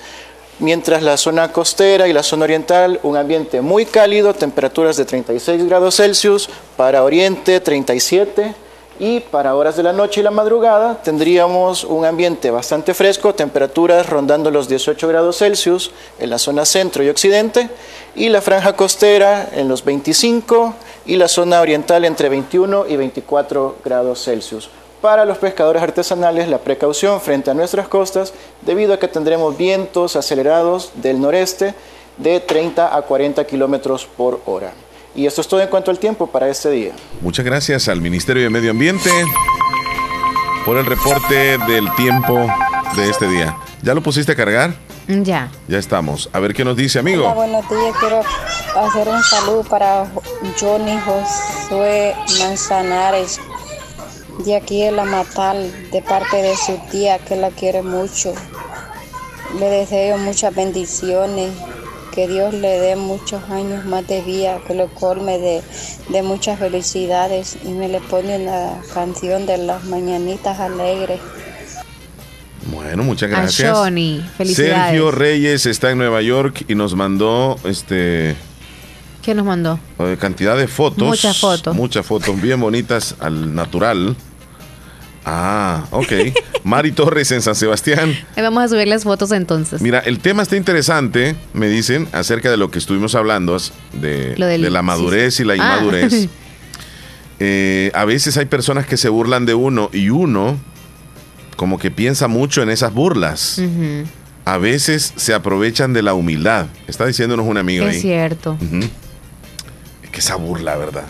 mientras la zona costera y la zona oriental un ambiente muy cálido, temperaturas de 36 grados Celsius, para oriente 37 y para horas de la noche y la madrugada tendríamos un ambiente bastante fresco, temperaturas rondando los 18 grados Celsius en la zona centro y occidente y la franja costera en los 25 y la zona oriental entre 21 y 24 grados Celsius. Para los pescadores artesanales, la precaución frente a nuestras costas, debido a que tendremos vientos acelerados del noreste de 30 a 40 kilómetros por hora. Y esto es todo en cuanto al tiempo para este día. Muchas gracias al Ministerio de Medio Ambiente por el reporte del tiempo de este día. ¿Ya lo pusiste a cargar? Ya. Ya estamos. A ver qué nos dice, amigo. Hola, buenos días. Quiero hacer un saludo para Johnny Josué Manzanares, de aquí de La Matal, de parte de su tía que la quiere mucho. Le deseo muchas bendiciones, que Dios le dé muchos años más de vida, que lo colme de, de muchas felicidades y me le pone una canción de las mañanitas alegres. Bueno, muchas A gracias. Johnny, felicidades. Sergio Reyes está en Nueva York y nos mandó este ¿Qué nos mandó? eh, cantidad de fotos. Muchas fotos. Muchas fotos bien bonitas al natural. Ah, ok. Mari Torres en San Sebastián. Ahí vamos a subir las fotos entonces. Mira, el tema está interesante, me dicen, acerca de lo que estuvimos hablando, de, Lo del- de la madurez y la Ah. inmadurez. Eh, a veces hay personas que se burlan de uno y uno como que piensa mucho en esas burlas. A veces se aprovechan de la humildad. Está diciéndonos una amiga Es ahí. cierto. Ujú. Es que esa burla, ¿verdad?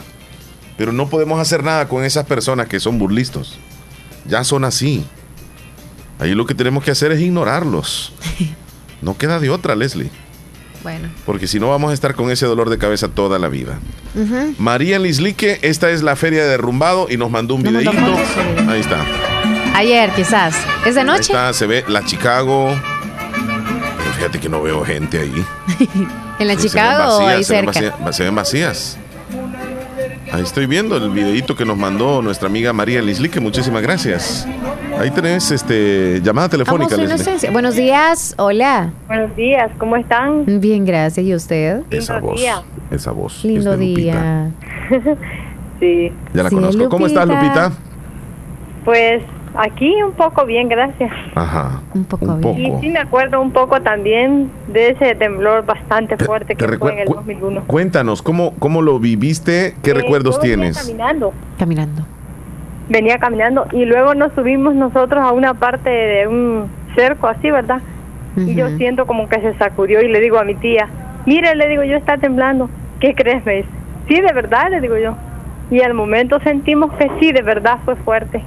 Pero no podemos hacer nada con esas personas que son burlistos. Ya son así. Ahí lo que tenemos que hacer es ignorarlos. No queda de otra, Leslie. Bueno. Porque si no vamos a estar con ese dolor de cabeza toda la vida. María Lislique, esta es la feria de derrumbado y nos mandó un videíto. Ahí está. Ayer, quizás. ¿Es de Ahí noche? está, se ve la Chicago. Pero fíjate que no veo gente ahí. ¿En la Chicago o ahí se ven cerca? vacías- se ven vacías. Ahí estoy viendo el videito que nos mandó nuestra amiga María Lislique. Muchísimas gracias. Ahí tenés este llamada telefónica, Amo su Leslie. inocencia. Buenos días, hola. Buenos días, ¿cómo están? Bien, gracias. ¿Y usted? Esa Lindo voz. día. Esa voz. Lindo día. sí. Ya la Sí, conozco. ¿Cómo estás. Lupita? Pues aquí un poco bien, gracias. Ajá. Un poco Un Y poco. sí me acuerdo un poco también de ese temblor bastante fuerte que te fue en el cu- 2001. Cuéntanos, ¿cómo, ¿cómo lo viviste? ¿Qué Eh, recuerdos tienes? caminando, Caminando. venía caminando y luego nos subimos nosotros a una parte de un cerco así, ¿verdad? Y yo siento como que se sacudió y le digo a mi tía, mire, le digo yo, está temblando. ¿Qué crees, me dice? Sí, de verdad, le digo yo. Y al momento sentimos que sí, de verdad fue fuerte.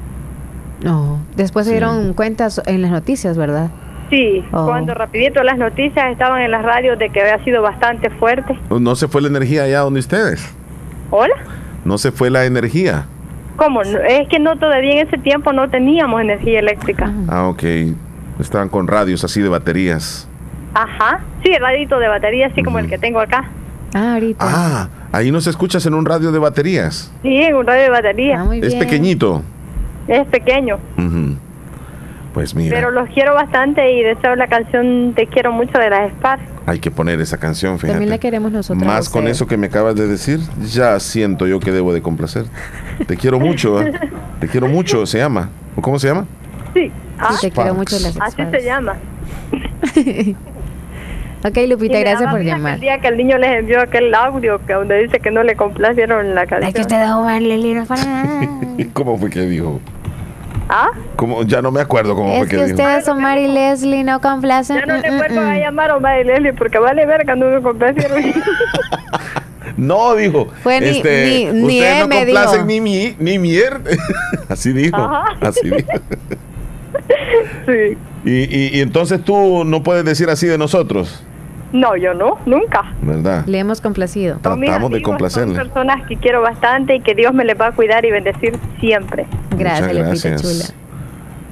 No. Después se dieron cuenta so- en las noticias, ¿verdad? Sí, Oh. cuando rapidito las noticias estaban en las radios de que había sido bastante fuerte. ¿No se fue la energía allá donde ustedes? ¿Hola? ¿No se fue la energía? ¿Cómo? Es que no todavía en ese tiempo no teníamos energía eléctrica. Ah, ok. Estaban con radios así de baterías. Ajá. Sí, radito de batería así como el que tengo acá. Ah, ahorita. Ah, ahí nos escuchas en un radio de baterías. Sí, en un radio de batería. Ah, Es pequeñito. Es pequeño. Pues mira, Pero los quiero bastante y deseo la canción Te quiero mucho de las Spar. hay que poner esa canción, fíjate. También la queremos nosotros. Más con eso que me acabas de decir, ya siento yo que debo de complacer. Te quiero mucho, ¿eh? Te quiero mucho, se llama. ¿O ¿Cómo se llama? Sí. Ah, te quiero mucho las Así se llama. Ok, Lupita, gracias por llamar. El día que el niño les envió aquel audio que donde dice que no le complacieron la canción. Es que usted dejó el para... ¿Cómo fue que dijo? ¿Ah? ¿Cómo? Ya no me acuerdo cómo Es fue que, que dijo. ustedes son Mary Leslie, no complacen. Ya no le Mm, mm, vuelvo a mm. llamar a Omar y Leslie porque vale verga, no me complacieron. No, dijo. Fue ni- este, ni- ni ustedes no complacen dijo. ni mi, ni mier. así dijo. Ajá. Así dijo. sí. Y, y, y entonces tú no puedes decir así de nosotros, No, yo no, nunca. ¿verdad? Le hemos complacido. Tratamos de complacerle. Son personas que quiero bastante y que Dios me les va a cuidar y bendecir siempre. Gracias, Muchas Lupita gracias. chula.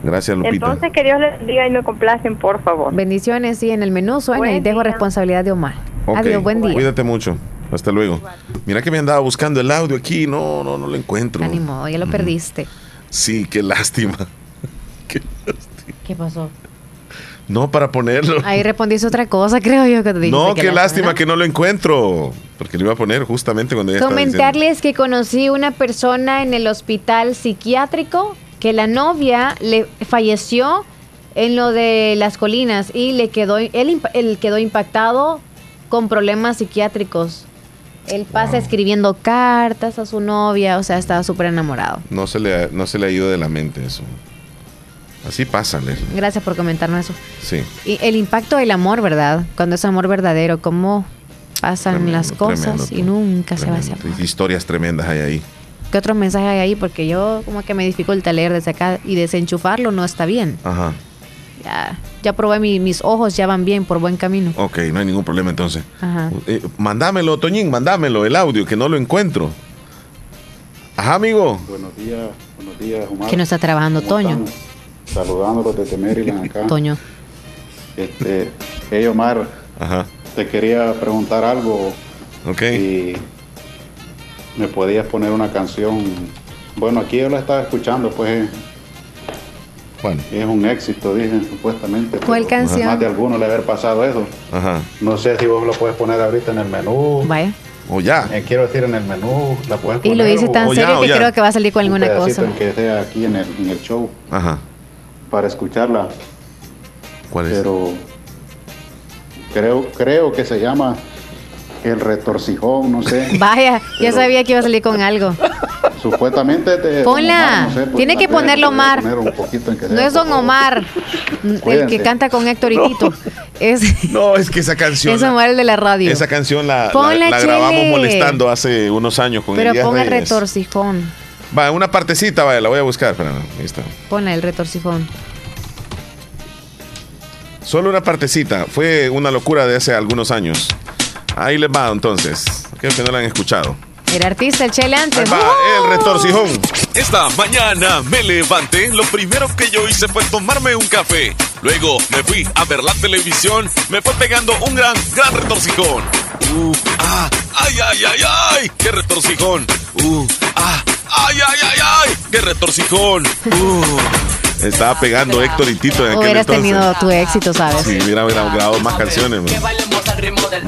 Gracias, Lupita. Entonces que Dios les diga y me complacen, por favor. Bendiciones, sí, en el menú suena y Buen dejo día. responsabilidad de Omar. Ok, Adiós, buen día. Cuídate mucho. Hasta luego. Mira que me andaba buscando el audio aquí. No, no, no lo encuentro. Ánimo, ya lo perdiste. Sí, qué lástima. ¿Qué pasó? No, para ponerlo. Ahí respondiste otra cosa, creo yo que te dijiste No, que qué lástima que no lo encuentro. Porque lo iba a poner justamente cuando ella. Comentarles que conocí una persona en el hospital psiquiátrico que la novia le falleció en lo de las colinas y le quedó él, quedó impactado con problemas psiquiátricos. Él pasa escribiendo cartas a su novia, o sea, estaba súper enamorado. No se, le ha, no se le ha ido de la mente eso. Así pasa, Leslie. Gracias por comentarnos eso. Sí. Y el impacto del amor, ¿verdad? Cuando es amor verdadero, cómo pasan Tremendo, las cosas tremendo, y nunca se va hacia Historias tremendas hay ahí. ¿Qué otro mensaje hay ahí? Porque yo como que me dificulta leer desde acá y desenchufarlo no está bien. Ajá. Ya, ya probé mi- mis ojos, ya van bien por buen camino. Ok, no hay ningún problema entonces. Ajá. Eh, mandámelo, Toñín, mandámelo, el audio, que no lo encuentro. Ajá, amigo. Buenos días, buenos días, Omar. Que no está trabajando ¿Cómo Toño. estamos? Saludándolos desde Maryland acá. Toño. Este, hey Omar, te quería preguntar algo. Ok. Y me podías poner una canción. Bueno, aquí yo la estaba escuchando, pues. Bueno. Es un éxito, dicen supuestamente. ¿Cuál canción? Más de alguno le haber pasado eso. Ajá. No sé si vos lo puedes poner ahorita en el menú. Vaya. O ya. Eh, quiero decir en el menú, la puedes Y poner. lo dice tan o serio ya, que creo que va a salir con Un alguna cosa. que sea aquí en el, en el show. Ajá. Para escucharla. ¿Cuál es? Pero creo, creo que se llama El Retorcijón, no sé. Vaya, ya sabía que iba a salir con algo. Supuestamente te. Ponla. Tiene que ponerlo Omar. Poner un poquito en que No sea, es Don. Omar, el que canta con Héctor y Tito. Es, No, es que esa canción. es Omar el de la radio. Esa canción la, la- Ponla, la grabamos molestando hace unos años con Pero Elías ponga el Reyes. retorcijón. Va, una partecita, vaya, la voy a buscar. Espérame, ahí está. Ponla el retorcijón. Solo una partecita. Fue una locura de hace algunos años. Ahí les va entonces. Creo que no la han escuchado. El artista, el Chele antes. Va, el retorcijón. Esta mañana me levanté, lo primero que yo hice fue tomarme un café. Luego me fui a ver la televisión, me fue pegando un gran, gran retorcijón. Uh, ah, ay, ay, ay, ay, qué retorcijón. Uh, ah, ay, ay, ay, ay, qué retorcijón. Uh. Estaba pegando Héctor y Tito en aquel Hubieras entonces. tenido tu éxito, ¿sabes? Si hubiera, hubiera grabado más canciones, man.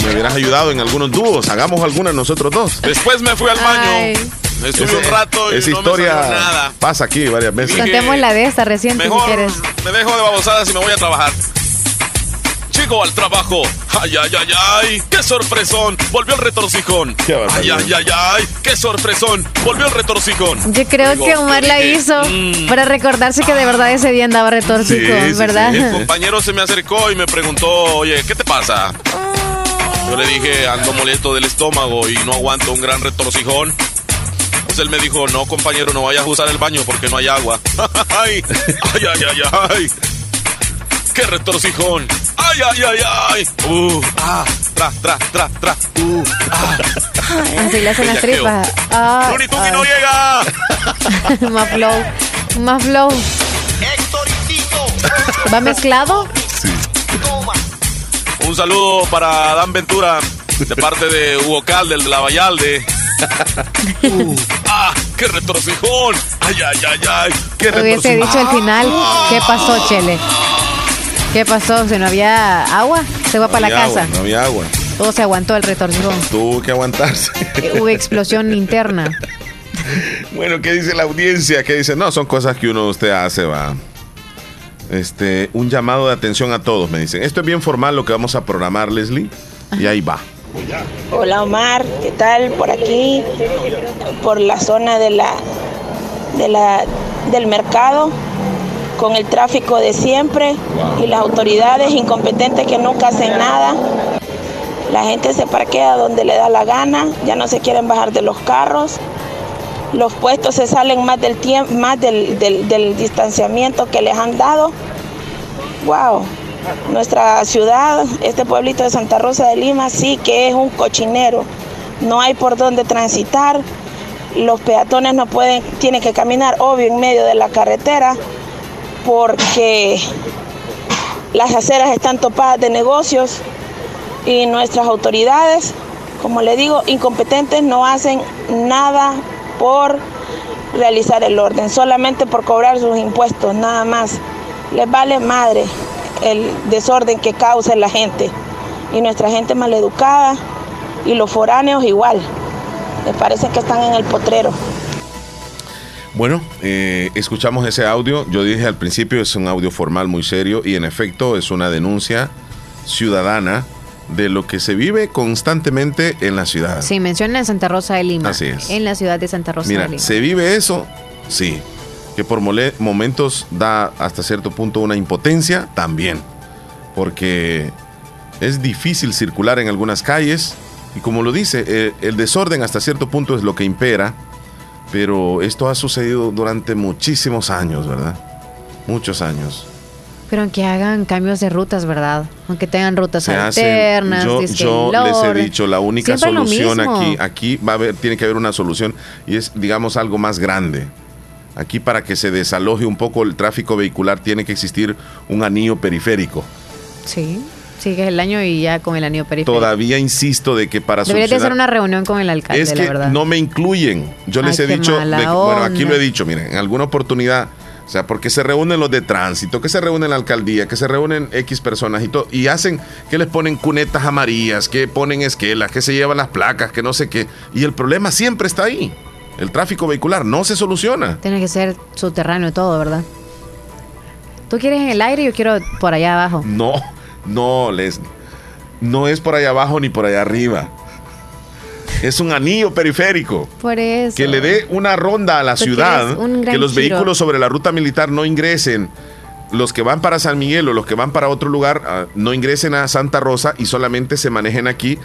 me hubieras ayudado en algunos dúos. Hagamos algunas nosotros dos. Después me fui al baño. Estuve un rato y esa no historia me salió nada. pasa aquí varias veces. Contemos la de esta reciente si Mejor quieres. me dejo de babosadas y me voy a trabajar. Llego al trabajo. Ay, ay, ay, ay. ¡Qué sorpresón! Volvió el retorcijón. Ay, ay, ay, ay. ¡Qué sorpresón! Volvió el retorcijón. Yo creo Digo, que Omar la hizo mm. para recordarse que de verdad ese día andaba retorcijón, ¿verdad? El compañero se me acercó y me preguntó, oye, ¿qué te pasa? Yo le dije, ando molesto del estómago y no aguanto un gran retorcijón. Pues él me dijo, no, compañero, no vayas a usar el baño porque no hay agua. ay, ay, ay, ay, ay. ¡Qué retorcijón! ¡Ay, ay, ay, ay! ¡Uh! ¡Ah! ¡Tra, tra, tra, tra! ¡Uh! ¡Ah! Así le hacen las tripas. Ah, ¡Looney Tunes ah. no llega! más flow, más flow. ¿Va mezclado? Un saludo para Adán Ventura de parte de Hugo Cal del de la Vallalde. Uh, ¡Ah! ¡Qué retorcijón! ¡Ay, ay, ay, ay! ¡Qué Hubiese dicho al final, ¿qué pasó, Chele? ¿Qué pasó? Si no había agua, se va No para la casa. agua, no había agua. Todo se aguantó el retorcijón. Tuvo que aguantarse. Hubo explosión interna. Bueno, ¿qué dice la audiencia? ¿Qué dice? No, son cosas que uno usted hace, va. Este, un llamado de atención a todos, me dicen. Esto es bien formal lo que vamos a programar, Leslie. Y ahí va. Hola Omar, ¿qué tal? Por aquí, por la zona de la, de la, del mercado, con el tráfico de siempre y las autoridades incompetentes que nunca hacen nada. La gente se parquea donde le da la gana, ya no se quieren bajar de los carros. Los puestos se salen más del tiempo, más del, distanciamiento que les han dado. Wow, nuestra ciudad, este pueblito de Santa Rosa de Lima, sí que es un cochinero. No hay por dónde transitar. Los peatones no pueden, tienen que caminar, obvio, en medio de la carretera, porque las aceras están topadas de negocios y nuestras autoridades, como le digo, incompetentes, no hacen nada por realizar el orden, solamente por cobrar sus impuestos, nada más. Les vale madre. el desorden que causa la gente. Y nuestra gente maleducada y los foráneos igual. Me parece que están en el potrero. Bueno, eh, escuchamos ese audio. Yo dije al principio es un audio formal muy serio y en efecto es una denuncia ciudadana de lo que se vive constantemente en la ciudad. Sí, menciona en Santa Rosa de Lima. Así es. En la ciudad de Santa Rosa de Mira, Lima. ¿se vive eso? Sí. Que por mole- momentos da hasta cierto punto una impotencia, también. Porque es difícil circular en algunas calles y como lo dice, eh, el desorden hasta cierto punto es lo que impera, pero esto ha sucedido durante muchísimos años, ¿verdad? Muchos años. Pero aunque hagan cambios de rutas, ¿verdad? Aunque tengan rutas se hacen- alternas. yo, les he dicho la única solución aquí aquí va a haber tiene que haber una solución y es digamos algo más grande aquí para que se desaloje un poco el tráfico vehicular tiene que existir un anillo periférico Sí, sigue el año y ya con el anillo periférico. todavía insisto de que para Debería de solucionar hacer una reunión con el alcalde, es la que verdad. no me incluyen. Yo les he dicho, de que- bueno, aquí lo he dicho, miren, en alguna oportunidad, o sea, porque se reúnen los de tránsito, que se reúnen la alcaldía, que se reúnen X personas y todo, y hacen que les ponen cunetas amarillas, que ponen esquelas, que se llevan las placas, que no sé qué, y el problema siempre está ahí. El tráfico vehicular no se soluciona. Tiene que ser subterráneo todo, ¿verdad? Tú quieres en el aire y yo quiero por allá abajo. No, no, les, no es por allá abajo ni por allá arriba. Es un anillo periférico. Por eso. que le dé una ronda a la ciudad, quieres un gran que los giro. vehículos sobre la ruta militar no ingresen, los que van para San Miguel o los que van para otro lugar ah, no ingresen a Santa Rosa y solamente se manejen aquí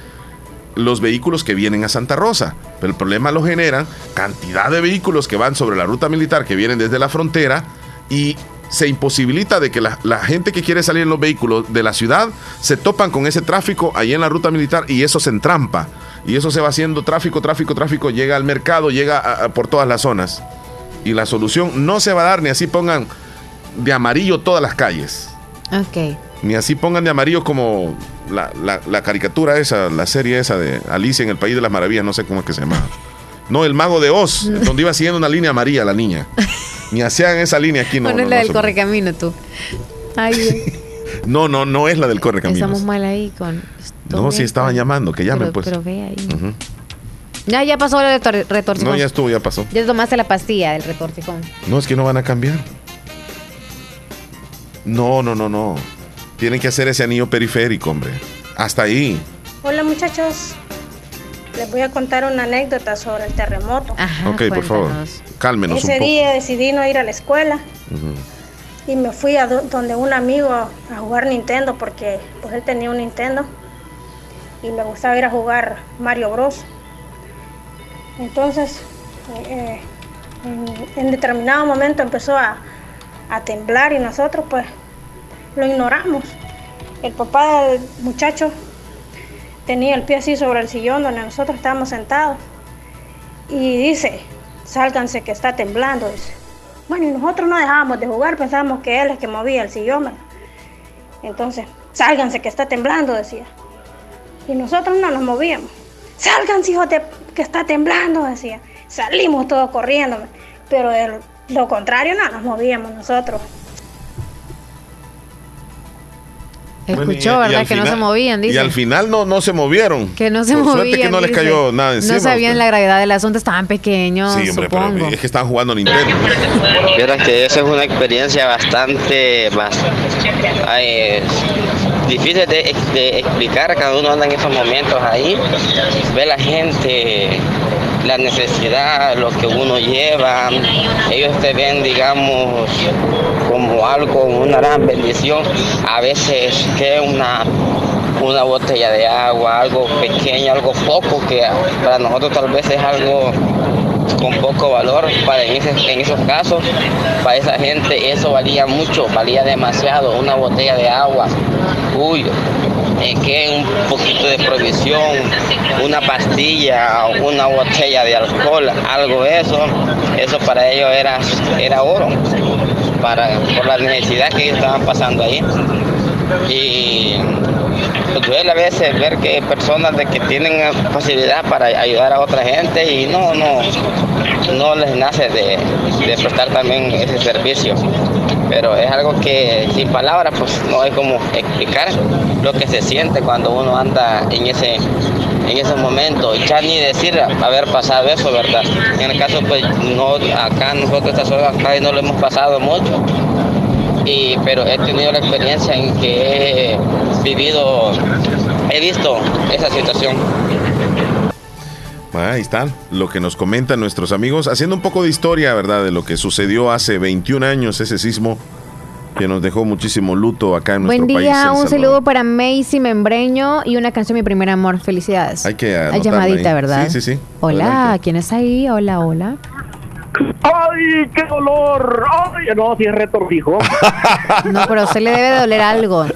los vehículos que vienen a Santa Rosa. Pero el problema lo generan cantidad de vehículos que van sobre la ruta militar, que vienen desde la frontera y se imposibilita de que la, la gente que quiere salir en los vehículos de la ciudad se topan con ese tráfico ahí en la ruta militar y eso se entrampa. Y eso se va haciendo tráfico, tráfico, tráfico, llega al mercado, llega a- a por todas las zonas. Y la solución no se va a dar ni así pongan de amarillo todas las calles. Ok. Ni así pongan de amarillo como la, la- la caricatura esa, la serie esa de Alicia en el País de las Maravillas, no sé cómo es que se llama. No, el mago de Oz, donde iba siguiendo una línea amarilla la niña. Ni hacían esa línea aquí, no. Bueno, no, es la no, del correcamino, tú. Ay, no, no, no es la del estamos correcaminos. mal ahí con... No, si estaban llamando, que llamen pero, pues. Pero ve ahí. Ya, ya pasó el retor- retorcijón. No, ya estuvo, ya pasó. Ya tomaste la pastilla del retorcijón. No, es que no van a cambiar. No, no, no, no. Tienen que hacer ese anillo periférico, hombre. Hasta ahí. Hola muchachos, les voy a contar una anécdota sobre el terremoto. ok, por favor. Cálmenos un Ese poco. día decidí no ir a la escuela y me fui a do- donde un amigo a jugar Nintendo porque pues él tenía un Nintendo y me gustaba ir a jugar Mario Bros. Entonces, eh, en, en determinado momento empezó a, a temblar y nosotros pues lo ignoramos. El papá del muchacho tenía el pie así sobre el sillón donde nosotros estábamos sentados y dice, sálganse que está temblando. Dice. Bueno, y nosotros no dejábamos de jugar, pensábamos que él es que movía el sillón. Entonces, sálganse que está temblando, decía. Y nosotros no nos movíamos. Sálganse, hijos de que está temblando, decía. Salimos todos corriendo, pero de lo contrario no nos movíamos nosotros. Escuchó, y- y ¿verdad? al Que no se final- movían, dice. Y al final no, no se movieron. Que no se Por movían. Suerte que no les dice. cayó nada encima. No sabían usted. la gravedad del asunto, estaban pequeños, Sí, hombre, pero supongo. es que están jugando Nintendo. Vieras que esa es una experiencia bastante más ay, difícil de, de explicar. Cada uno anda en esos momentos ahí, ve la gente, la necesidad, lo que uno lleva. Ellos te ven, digamos, algo, una gran bendición. A veces que una una botella de agua, algo pequeño, algo poco, que para nosotros tal vez es algo con poco valor, para en, ese- en esos casos, para esa gente eso valía mucho, valía demasiado, una botella de agua, uy, eh, que un poquito de provisión, una pastilla, una botella de alcohol, algo de eso, eso para ellos era, era oro, para, por la necesidad que ellos estaban pasando ahí. Y duele a veces ver que personas de que tienen facilidad para ayudar a otra gente y no, no, no les nace de, de prestar también ese servicio. pero es algo que sin palabras pues no hay como explicar lo que se siente cuando uno anda en ese en ese momento y ya ni decir haber pasado eso, ¿verdad? En el caso pues no acá nosotros esta zona acá no lo hemos pasado mucho. Y, pero he tenido la experiencia en que he vivido, he visto esa situación. Ahí están, lo que nos comentan nuestros amigos, haciendo un poco de historia, ¿verdad? De lo que sucedió hace 21 años, ese sismo que nos dejó muchísimo luto acá en Buen nuestro país. día, El un Salvador. saludo para Macy Membreño y una canción Mi Primer Amor. Felicidades. Hay que Hay llamadita, ahí. ¿verdad? Sí, sí, sí. Hola, ¿quién es ahí? Hola, hola. ¡Ay, qué dolor! ¡Ay, no, si es retorcijón! No, pero a usted le debe doler algo.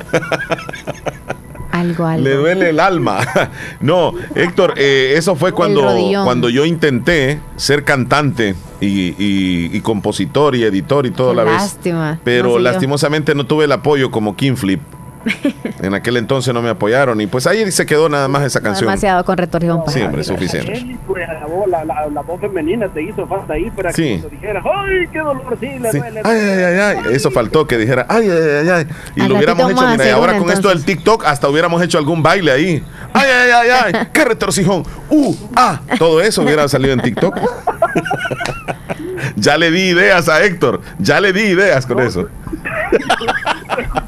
Algo, algo. Le duele el alma. No, Héctor, eh, eso fue cuando, cuando yo intenté ser cantante y, y- y compositor y editor y todo a la vez. Lástima. Pero No sé yo. lastimosamente no tuve el apoyo como King Flip. En aquel entonces no me apoyaron y pues ahí se quedó nada más esa canción. Demasiado con retorcijón. para Sí, hombre, suficiente. Él, pues, la, voz- la, la- la voz femenina te hizo falta ahí para Sí. que cuando dijeras ¡ay, qué dolor! Sí, le Sí. duele. Ay, ay, ay, ay. Eso faltó que dijera, ay, ay, ay, ay. Y Al lo hubiéramos hecho, mira, y ahora con esto del TikTok, hasta hubiéramos hecho algún baile ahí. Ay, ay, ay, ay. Qué retorcijón. Uh, ah. Todo eso hubiera salido en TikTok. ya le di ideas a Héctor. Ya le di ideas con eso.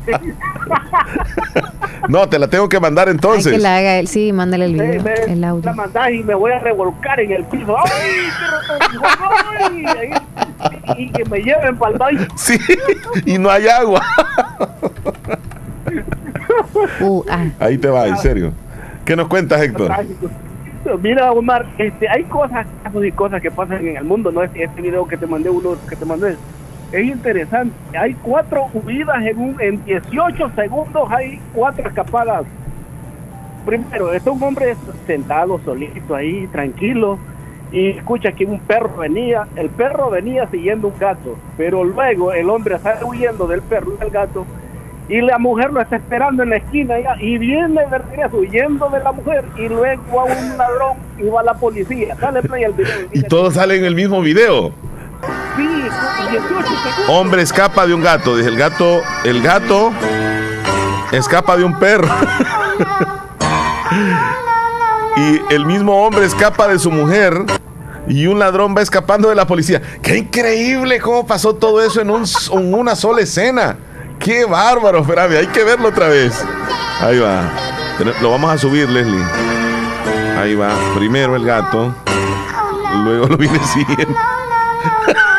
No, te la tengo que mandar entonces. que la haga él. Sí, mándale el video, Me- el audio. La mandás y me voy a revolcar en el piso. ¡Ay, qué retorcijón! ¡Ay! Ahí, y que me lleven para el baño. Sí, y no hay agua. Uh, ah. Ahí te va, en serio. ¿Qué nos cuentas, Héctor? Mira, Omar, este, hay cosas, casos y cosas que pasan en el mundo, ¿no? Este, este video que te mandé, uno que te mandé, es interesante. Hay cuatro huidas en, un, en 18 segundos, hay cuatro escapadas. Primero, está un hombre sentado solito ahí, tranquilo, y escucha que un perro venía, el perro venía siguiendo un gato, pero luego el hombre sale huyendo del perro y del gato, y la mujer lo está esperando en la esquina ya, y viene de regreso huyendo de la mujer, y luego a un ladrón y va la policía. Dale play al video. Y todo sale en el mismo video. Sí, 18 segundos. Hombre escapa de un gato. Dice el gato, el gato escapa de un perro. y el mismo hombre escapa de su mujer. Y un ladrón va escapando de la policía. ¡Qué increíble cómo pasó todo eso en, un, en una sola escena! ¡Qué bárbaro! Hay que verlo otra vez. Ahí va. Lo vamos a subir, Leslie. Ahí va. Primero el gato. Luego lo viene siguiendo.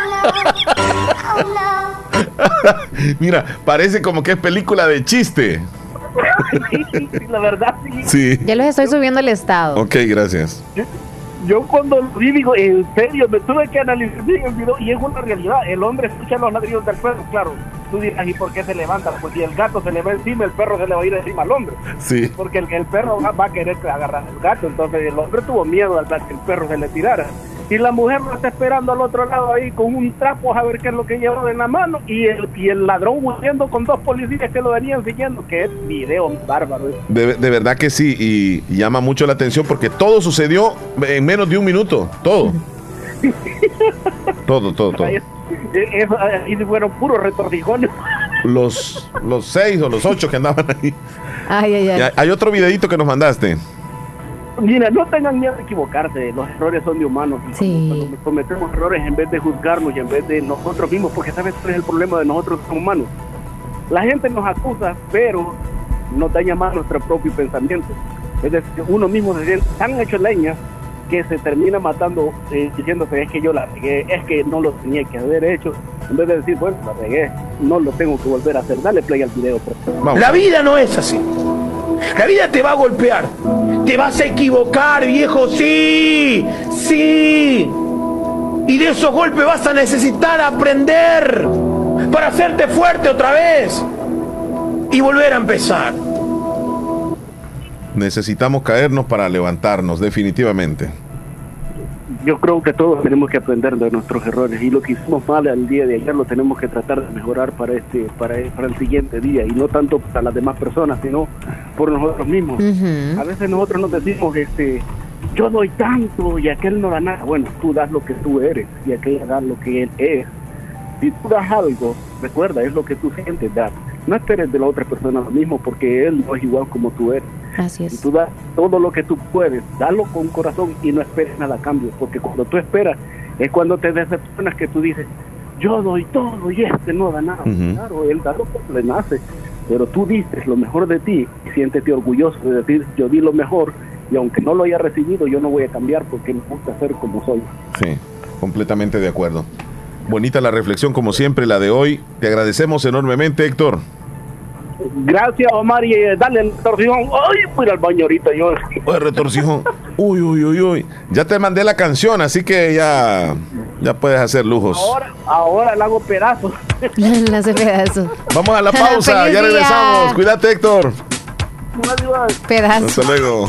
Mira, parece como que es película de chiste. Sí, la verdad, sí. Sí. Ya los estoy subiendo al estado. Ok, gracias. Yo cuando lo vi digo, en serio, me tuve que analizar bien el video y es una realidad. El hombre escucha los ladrillos del perro, claro. Tú dirás, ¿y por qué se levanta? Pues si el gato se le va encima, el perro se le va a ir encima al hombre. Sí. Porque el, el perro va, va a querer agarrar al gato. Entonces el hombre tuvo miedo al que el perro se le tirara. Y la mujer lo está esperando al otro lado ahí con un trapo a ver qué es lo que lleva en la mano. Y el, y el ladrón huyendo con dos policías que lo venían siguiendo. Que es video bárbaro. De, de verdad que sí, y, y llama mucho la atención porque todo sucedió en menos de un minuto. Todo. todo, todo, todo. Ahí, eso, ahí se fueron puros retorcijones. Los, los seis o los ocho que andaban ahí. Ay, ay, Y ay. hay otro videito que nos mandaste. Mira, no tengan miedo de equivocarse, los errores son de humanos. Sí. Cuando cometemos errores, en vez de juzgarnos y en vez de nosotros mismos, porque sabes cuál es el problema de nosotros como humanos. La gente nos acusa, pero nos daña más nuestro propio pensamiento. Es decir, uno mismo se siente tan hecho leña que se termina matando eh, diciéndose es que yo la regué, es que no lo tenía que haber hecho. En vez de decir, bueno, la regué, no lo tengo que volver a hacer. Dale play al video, por favor. La vida no es así. La vida te va a golpear. Te vas a equivocar, viejo. Sí, sí. Y de esos golpes vas a necesitar aprender para hacerte fuerte otra vez y volver a empezar. Necesitamos caernos para levantarnos, definitivamente. Yo creo que todos tenemos que aprender de nuestros errores y lo que hicimos mal el día de ayer lo tenemos que tratar de mejorar para este para, para el siguiente día y no tanto para las demás personas sino por nosotros mismos. A veces nosotros nos decimos este yo doy tanto y aquel no da nada. Bueno, tú das lo que tú eres y aquel da lo que él es. Si tú das algo, recuerda, es lo que tú sientes dar. No esperes de la otra persona lo mismo porque él no es igual como tú eres. Así es. Tú das todo lo que tú puedes, dalo con corazón y no esperes nada a cambio, porque cuando tú esperas es cuando te decepcionas que tú dices, yo doy todo y este no da nada. Ujú. Claro, él da lo que le nace, pero tú diste lo mejor de ti y siéntete orgulloso de decir, yo di lo mejor y aunque no lo haya recibido, yo no voy a cambiar porque me gusta ser como soy. Sí, completamente de acuerdo. Bonita la reflexión como siempre, la de hoy. Te agradecemos enormemente, Héctor. Gracias, Omar, y eh, dale el torcijón. Ay, voy al baño ahorita yo. Oye, retorcijón. Uy, uy, uy, uy. Ya te mandé la canción, así que ya, ya puedes hacer lujos. Ahora, ahora le hago pedazos. Le hace pedazos. Vamos a la pausa, ya día. regresamos. Cuídate, Héctor. Pedazos. Hasta luego.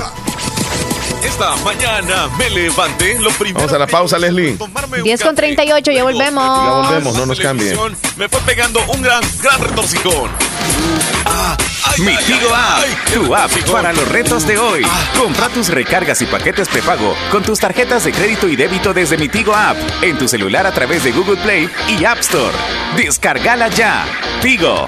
Esta mañana me levanté, lo primero Vamos a la pausa, Leslie. 10 con 38, ya volvemos. Ya volvemos, no nos cambien. me fue pegando un gran, gran retorcijón. Mi Tigo App, tu app para los retos de hoy. Compra tus recargas y paquetes prepago con tus tarjetas de crédito y débito desde Mi Tigo App en tu celular a través de Google Play y App Store. Descárgala ya. Tigo.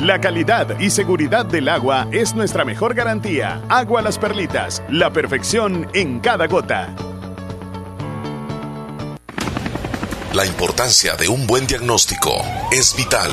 La calidad y seguridad del agua es nuestra mejor garantía. Agua Las Perlitas, la perfección en cada gota. La importancia de un buen diagnóstico es vital.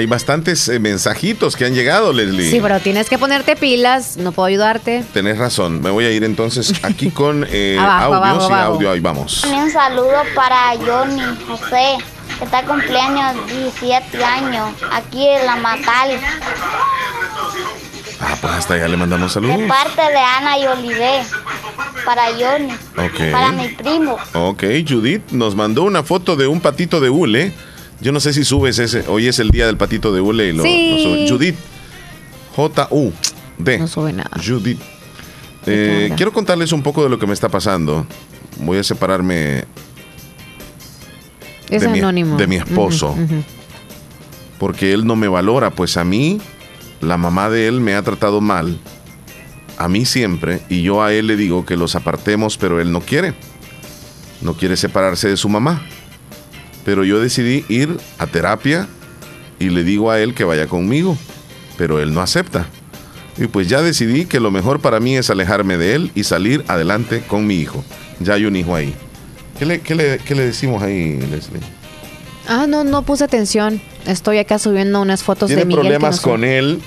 Hay bastantes eh, mensajitos que han llegado, Leslie. Sí, pero tienes que ponerte pilas, no puedo ayudarte. Tenés razón. Me voy a ir entonces aquí con eh, Abajo, audios abajo, y abajo. audio. Ahí vamos. Un saludo para Johnny José, que está cumpleaños 17 años, aquí en La Matal, Ah, pues hasta allá le mandamos saludos. de parte de Ana y Oliver, para Johnny, Ok. para mi primo. Ok, Judith nos mandó una foto de un patito de hule. Yo no sé si subes ese. Hoy es el día del patito de hule y lo, Sí. lo sube. Judith. J-U-D. No sube nada. Judith. Eh, quiero contarles un poco de lo que me está pasando. Voy a separarme Es de mi, anónimo. de mi esposo. Porque él no me valora. Pues a mí, la mamá de él me ha tratado mal. A mí siempre. Y yo a él le digo que los apartemos, pero él no quiere. No quiere separarse de su mamá. Pero yo decidí ir a terapia y le digo a él que vaya conmigo. Pero él no acepta. Y pues ya decidí que lo mejor para mí es alejarme de él y salir adelante con mi hijo. Ya hay un hijo ahí. ¿Qué le, qué le- qué le decimos ahí, Leslie? Ah, no, no puse atención. Estoy acá subiendo unas fotos Tiene de Miguel. que problemas no son- con él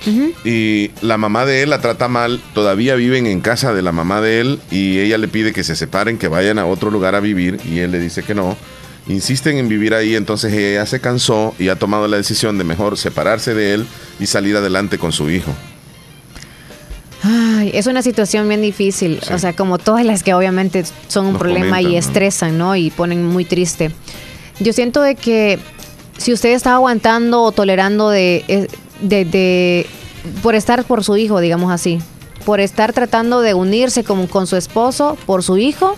y la mamá de él la trata mal. Todavía viven en casa de la mamá de él y ella le pide que se separen, que vayan a otro lugar a vivir y él le dice que no. Insisten en vivir ahí, entonces ella se cansó y ha tomado la decisión de mejor separarse de él y salir adelante con su hijo. Ay, es una situación bien difícil. O sea, como todas las que obviamente son un Nos problema y estresan, ¿no? Y ponen muy triste. Yo siento de que si usted está aguantando o tolerando de, eh, de, de- por estar por su hijo, digamos así, por estar tratando de unirse con, con su esposo, por su hijo,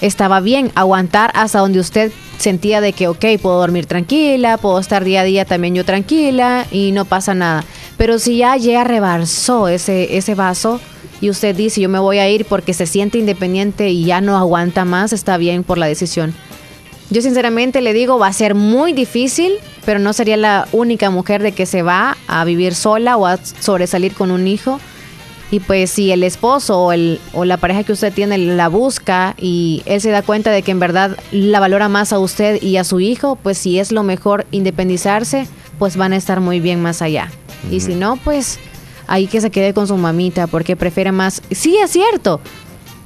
estaba bien aguantar hasta donde usted sentía de que, ok, puedo dormir tranquila, puedo estar día a día también yo tranquila y no pasa nada. Pero si ya llega rebalsó ese, ese vaso y usted dice, yo me voy a ir porque se siente independiente y ya no aguanta más, está bien por la decisión. Yo sinceramente le digo, va a ser muy difícil, pero no sería la única mujer de que se va a vivir sola o a sobresalir con un hijo. Y pues si el esposo o, el, o la pareja que usted tiene la busca y él se da cuenta de que en verdad la valora más a usted y a su hijo, pues si es lo mejor independizarse, pues van a estar muy bien más allá. Y si no, pues ahí que se quede con su mamita porque prefiere más... Sí, es cierto.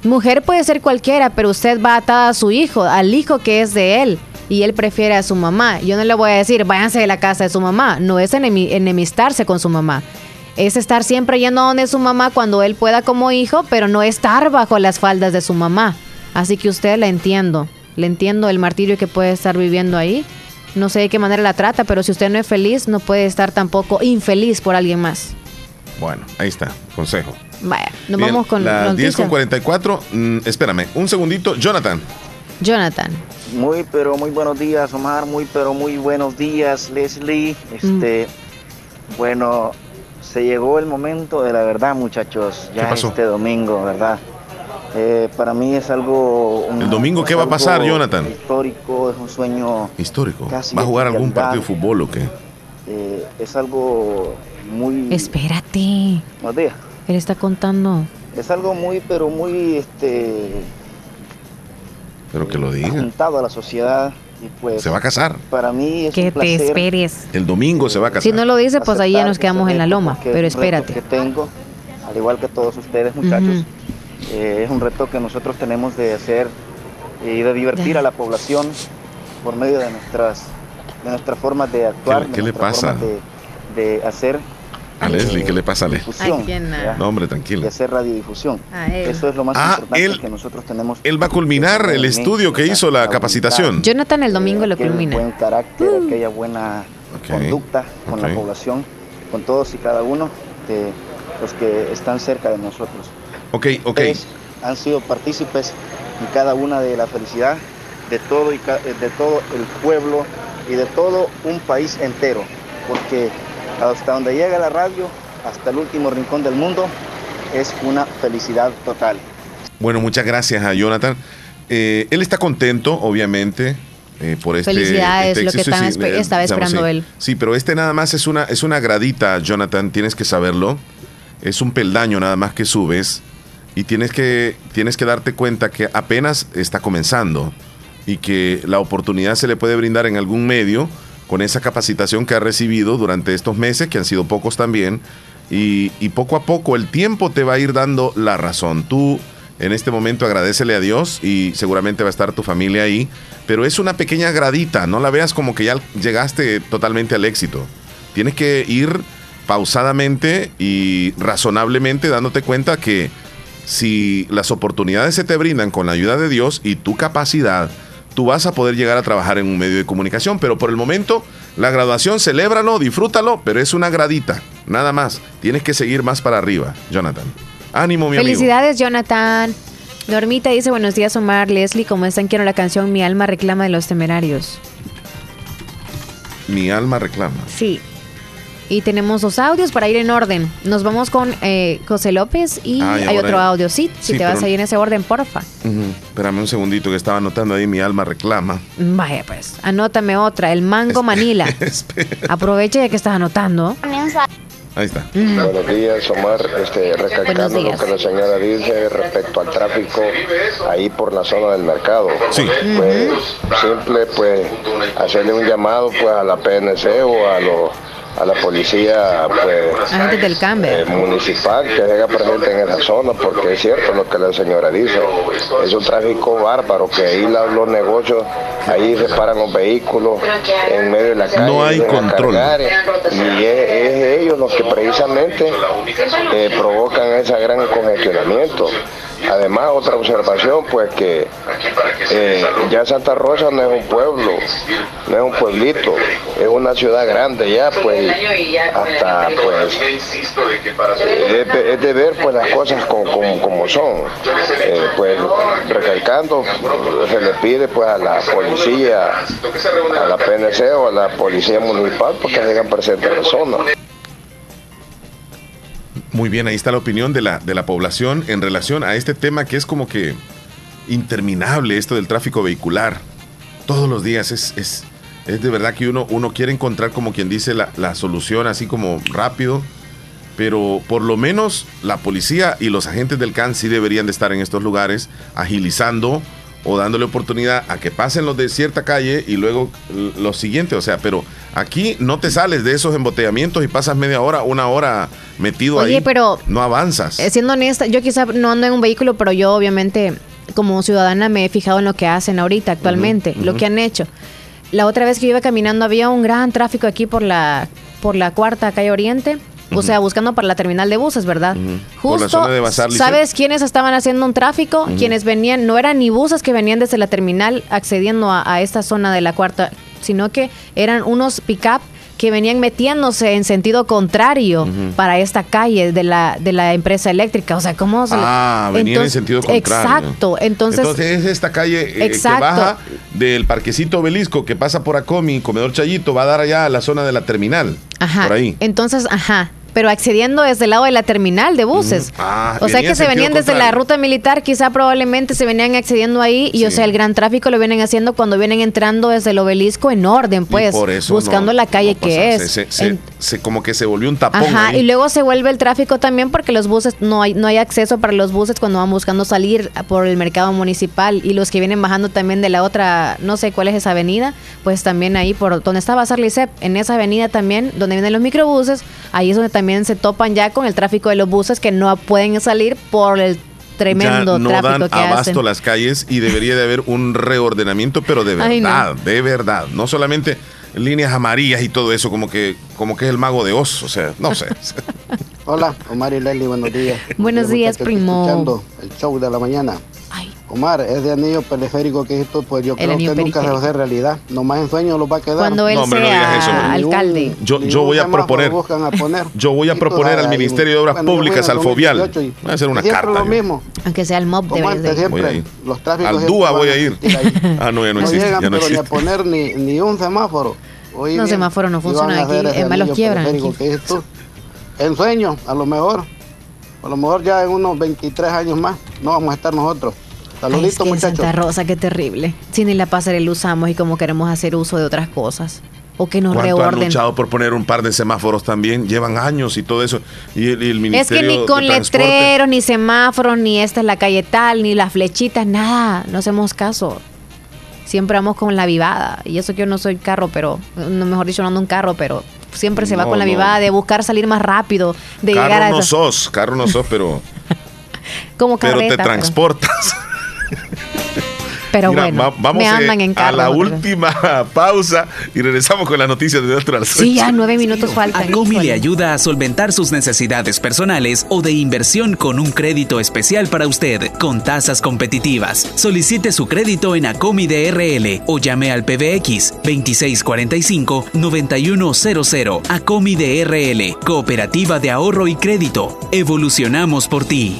Mujer puede ser cualquiera, pero usted va atada a su hijo, al hijo que es de él. Y él prefiere a su mamá. Yo no le voy a decir, váyanse de la casa de su mamá. No es enemi- enemistarse con su mamá. Es estar siempre yendo a donde su mamá cuando él pueda como hijo, pero no estar bajo las faldas de su mamá. Así que usted la entiendo. Le entiendo el martirio que puede estar viviendo ahí. No sé de qué manera la trata, pero si usted no es feliz, no puede estar tampoco infeliz por alguien más. Bueno, ahí está, consejo. Vaya, nos Bien, vamos con las 10 con noticias. 44. mm, espérame, un segundito. Jonathan. Jonathan. Muy, pero muy buenos días, Omar. Muy, pero muy buenos días, Leslie. Este, bueno, se llegó el momento de la verdad, muchachos. Ya pasó? este domingo, ¿verdad? Eh, para mí es algo. un- ¿El domingo qué va a pasar, Jonathan? Histórico, es un sueño. Histórico. Casi ¿Va a jugar algún realidad. partido de fútbol o qué? eh, es algo muy. Espérate. Buenos días. Él está contando. Es algo muy, pero muy, este, Pero que lo diga. juntado a la sociedad. Y pues, Se va a casar. para mí es Que un te esperes. El domingo se va a casar. Si no lo dice, pues ahí ya nos quedamos en la reto, loma. Pero espérate. que tengo, al igual que todos ustedes, muchachos, eh, es un reto que nosotros tenemos de hacer y de divertir a la población por medio de nuestras de nuestras formas de actuar, ¿Qué- de qué le pasa? formas de, de hacer A Leslie, ¿qué le pasa a Leslie? No, hombre, tranquilo. de hacer radiodifusión. A él. Eso es lo más Ah, importante él- que nosotros tenemos. Él va a culminar el estudio que hizo la capacitación. Jonathan el domingo lo aquel culmina. buen carácter, aquella buena conducta con la población, con todos y cada uno de los que están cerca de nosotros. Ok, ok. Ustedes han sido partícipes en cada una de la felicidad de todo, y ca- de todo el pueblo y de todo un país entero, porque hasta donde llega la radio, hasta el último rincón del mundo, es una felicidad total. Bueno, muchas gracias a Jonathan. Eh, él está contento, obviamente, eh, por este. Felicidades, este lo que estaba espe- eh, estaba digamos, esperando sí. él. Sí, pero este nada más es una, es una gradita, Jonathan, tienes que saberlo. Es un peldaño nada más que subes y tienes que, tienes que darte cuenta que apenas está comenzando y que la oportunidad se le puede brindar en algún medio con esa capacitación que ha recibido durante estos meses, que han sido pocos también, y, y poco a poco el tiempo te va a ir dando la razón. Tú en este momento agradecele a Dios y seguramente va a estar tu familia ahí, pero es una pequeña gradita, no la veas como que ya llegaste totalmente al éxito. Tienes que ir pausadamente y razonablemente dándote cuenta que si las oportunidades se te brindan con la ayuda de Dios y tu capacidad, tú vas a poder llegar a trabajar en un medio de comunicación. Pero por el momento, la graduación, celébralo, disfrútalo, pero es una gradita, nada más. Tienes que seguir más para arriba, Jonathan. Ánimo, mi amigo. Felicidades, Jonathan. Normita dice, buenos días, Omar, Leslie, ¿cómo están? Quiero la canción Mi alma reclama de los temerarios. Mi alma reclama. Sí. Y tenemos dos audios para ir en orden. Nos vamos con eh, José López y Ah, hay otro audio. Sí, si te vas pero- a ir en ese orden, porfa. Ujú. Espérame un segundito que estaba anotando ahí, mi alma reclama. Vaya, pues, anótame otra, el Mango Manila. Aprovecha ya que estás anotando. Ahí está. Buenos días, Omar. Este, recalcando lo que la señora dice respecto al tráfico ahí por la zona del mercado. Sí. Pues simple, pues hacerle un llamado pues a la PNC o a los a la policía pues Agentes del eh, municipal que haga presente en esa zona porque es cierto lo que la señora dice es un tráfico bárbaro que ahí la- los negocios ahí se paran los vehículos en medio de la calle No hay control. cargar, y es, ellos los que precisamente eh, provocan ese gran congestionamiento. Además, otra observación, pues que eh, ya Santa Rosa no es un pueblo, no es un pueblito, es una ciudad grande ya, pues hasta pues es de, ver pues las cosas como, como, son. Eh, pues recalcando, se le pide pues a la policía, a la PNC o a la policía municipal, porque se hagan presentes en la zona. Muy bien, ahí está la opinión de la, de la población en relación a este tema que es como que interminable, esto del tráfico vehicular. Todos los días es, es, es de verdad que uno, uno quiere encontrar como quien dice la, la solución así como rápido, pero por lo menos la policía y los agentes del CAN sí deberían de estar en estos lugares agilizando o dándole oportunidad a que pasen los de cierta calle y luego los siguientes, o sea, pero aquí no te sales de esos embotellamientos y pasas media hora, una hora metido Oye, ahí. pero- no avanzas. Eh, siendo honesta, yo quizá no ando en un vehículo, pero yo obviamente como ciudadana me he fijado en lo que hacen ahorita, actualmente, lo que han hecho. La otra vez que yo iba caminando había un gran tráfico aquí por la, por la cuarta calle Oriente. O sea, buscando para la terminal de buses, ¿verdad? Justo. ¿sabes quiénes estaban haciendo un tráfico? Quienes venían, no eran ni buses que venían desde la terminal accediendo a, a esta zona de la cuarta, sino que eran unos pick-up que venían metiéndose en sentido contrario para esta calle de la, de la empresa eléctrica. O sea, ¿cómo se le- Ah, venían en Entonces- sentido contrario. Exacto. Entonces, es esta calle eh, que baja del parquecito obelisco que pasa por Acomi, comedor Chayito, va a dar allá a la zona de la terminal. ajá. Por ahí. Entonces, ajá. Pero accediendo desde el lado de la terminal de buses. Ah, o sea que se venían desde la ruta militar, quizá probablemente se venían accediendo ahí y o sea el gran tráfico lo vienen haciendo cuando vienen entrando desde el obelisco en orden, pues, por eso buscando no- la calle no que es. Se, se- En- se- como que se volvió un tapón. Ajá, ahí. y luego se vuelve el tráfico también porque los buses no hay no hay acceso para los buses cuando van buscando salir por el mercado municipal y los que vienen bajando también de la otra, no sé cuál es esa avenida, pues también ahí por donde está Bazar Licep, en esa avenida también donde vienen los microbuses, ahí es donde también se topan ya con el tráfico de los buses que no pueden salir por el tremendo ya no tráfico dan que abasto hacen. las calles y debería de haber un reordenamiento, pero de Ay, no. verdad, de verdad. No solamente líneas amarillas y todo eso, como que, como que es el mago de Oz, o sea, no sé. Hola, Omar y Leslie, buenos días. Buenos días, primo. Escuchando el show de la mañana. Omar, es de anillo periférico que esto, pues yo El creo que nunca se va a hacer realidad. Nomás en sueño lo va a quedar. Cuando él No, hombre, no sea digas eso, alcalde. Yo, Ni yo voy a proponer, buscan a poner. yo voy a proponer al Ministerio de Obras bueno, Públicas, al Fovial, 2018 y voy a hacer una siempre carta. lo yo. mismo. Aunque sea el antes, de- Voy a siempre, ir. los tráficos Al DUA voy a ir. Ah, no, ya no No existe. llegan, ya no pero ni a existe. poner ni, ni un semáforo. Oí No, bien, semáforo no y funciona van a hacer aquí, ese es más, los quiebran. En sueño, a lo mejor. A lo mejor ya en unos 23 años más no vamos a estar nosotros. Ay, es Saluditos, que muchachos. Santa Rosa, qué terrible. Si ni la pasarela usamos y como queremos hacer uso de otras cosas. O que nos ¿Cuánto han reorden. luchado por poner un par de semáforos también? Llevan años y todo eso. Y el, y el Es Ministerio que ni con letreros, ni semáforos, ni esta es la calle tal, ni las flechitas, nada. No hacemos caso. Siempre vamos con la vivada. Y eso que yo no soy carro, pero, no, mejor dicho, no ando un carro, pero siempre se va No, con la no. vivada de buscar salir más rápido, de llegar Carro a no esa- sos, carro no sos, pero, como pero te transportas. Pero Mira, bueno, va- vamos me eh, andan en a carro. la otra vez. última pausa y regresamos con las noticias de nuestro al Sí, ya nueve minutos faltan. Acomi le ayuda a solventar sus necesidades personales o de inversión con un crédito especial para usted, con tasas competitivas. Solicite su crédito en Acomi DRL o llame al PBX 2645-9100. Acomi DRL, Cooperativa de Ahorro y Crédito. Evolucionamos por ti.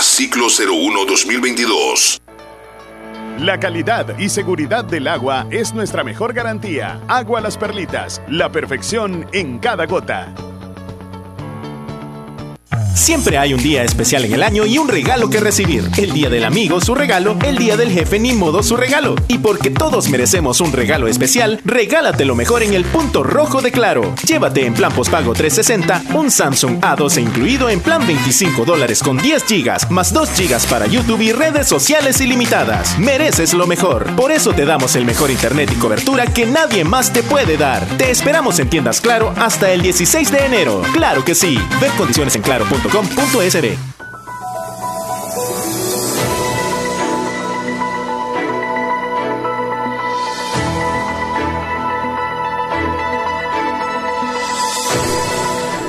ciclo 01-2022. La calidad y seguridad del agua es nuestra mejor garantía. Agua Las Perlitas, la perfección en cada gota. Siempre hay un día especial en el año y un regalo que recibir. El día del amigo, su regalo. El día del jefe, ni modo, su regalo. Y porque todos merecemos un regalo especial, regálate lo mejor en el punto rojo de Claro. Llévate en plan postpago 360 un Samsung A12 incluido en plan 25 dólares con 10 gigas, más 2 gigas para YouTube y redes sociales ilimitadas. Mereces lo mejor. Por eso te damos el mejor internet y cobertura que nadie más te puede dar. Te esperamos en tiendas Claro hasta el 16 de enero. Claro que sí. Ver condiciones en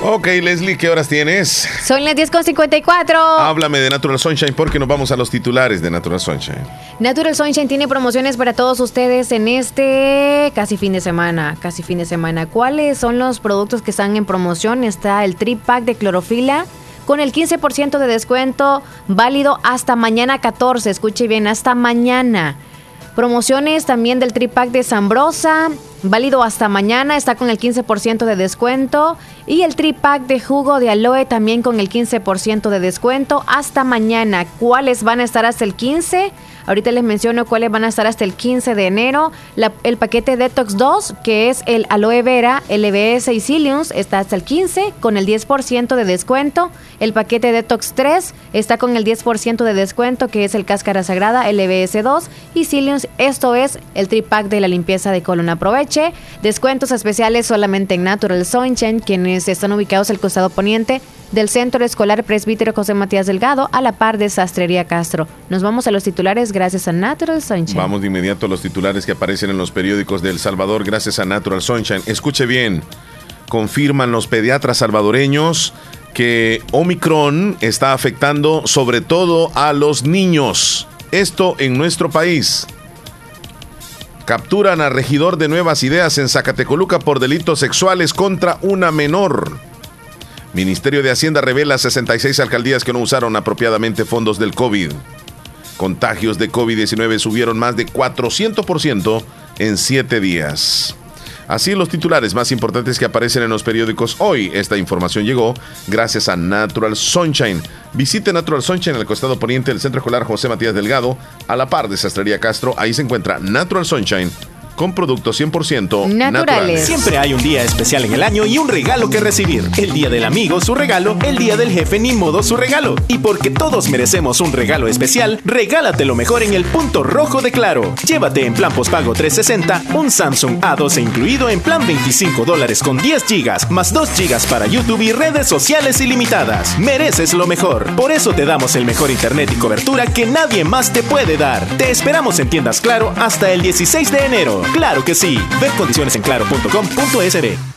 Ok, Leslie, ¿qué horas tienes? Son las 10.54. Háblame de Natural Sunshine porque nos vamos a los titulares de Natural Sunshine. Natural Sunshine tiene promociones para todos ustedes en este casi fin de semana, casi fin de semana. ¿Cuáles son los productos que están en promoción? Está el trip pack de clorofila con el 15% de descuento válido hasta mañana 14. Escuche bien, hasta mañana. Promociones también del tripack de Zambrosa, válido hasta mañana, está con el 15% de descuento. Y el tripack de jugo de aloe también con el 15% de descuento hasta mañana. ¿Cuáles van a estar hasta el 15? Ahorita les menciono cuáles van a estar hasta el 15 de enero. El paquete Detox 2, que es el aloe vera, LBS y Ciliums, está hasta el 15 con el 10% de descuento. El paquete Detox 3 está con el 10% de descuento, que es el cáscara sagrada, LBS 2 y Ciliums. Esto es el tripack de la limpieza de colon. Aproveche. Descuentos especiales solamente en Natural Sunshine, quienes están ubicados al costado poniente del Centro Escolar Presbítero José Matías Delgado, a la par de Sastrería Castro. Nos vamos a los titulares gracias a Natural Sunshine. Vamos de inmediato a los titulares que aparecen en los periódicos de El Salvador gracias a Natural Sunshine. Escuche bien, confirman los pediatras salvadoreños que Omicron está afectando sobre todo a los niños. Esto en nuestro país. Capturan a regidor de Nuevas Ideas en Zacatecoluca por delitos sexuales contra una menor. Ministerio de Hacienda revela 66 alcaldías que no usaron apropiadamente fondos del COVID. Contagios de COVID-19 subieron más de 400% en 7 días. Así los titulares más importantes que aparecen en los periódicos hoy. Esta información llegó gracias a Natural Sunshine. Visite Natural Sunshine en el costado poniente del Centro Escolar José Matías Delgado, a la par de Sastrería Castro. Ahí se encuentra Natural Sunshine con productos 100% naturales. Siempre hay un día especial en el año y un regalo que recibir. El día del amigo, su regalo. El día del jefe, ni modo, su regalo. Y porque todos merecemos un regalo especial, regálate lo mejor en el punto rojo de Claro. Llévate en plan postpago 360 un Samsung A12 incluido en plan 25 dólares con 10 gigas, más 2 gigas para YouTube y redes sociales ilimitadas. Mereces lo mejor. Por eso te damos el mejor internet y cobertura que nadie más te puede dar. Te esperamos en tiendas Claro hasta el 16 de enero. Claro que sí. Ver condiciones en claro.com.sb.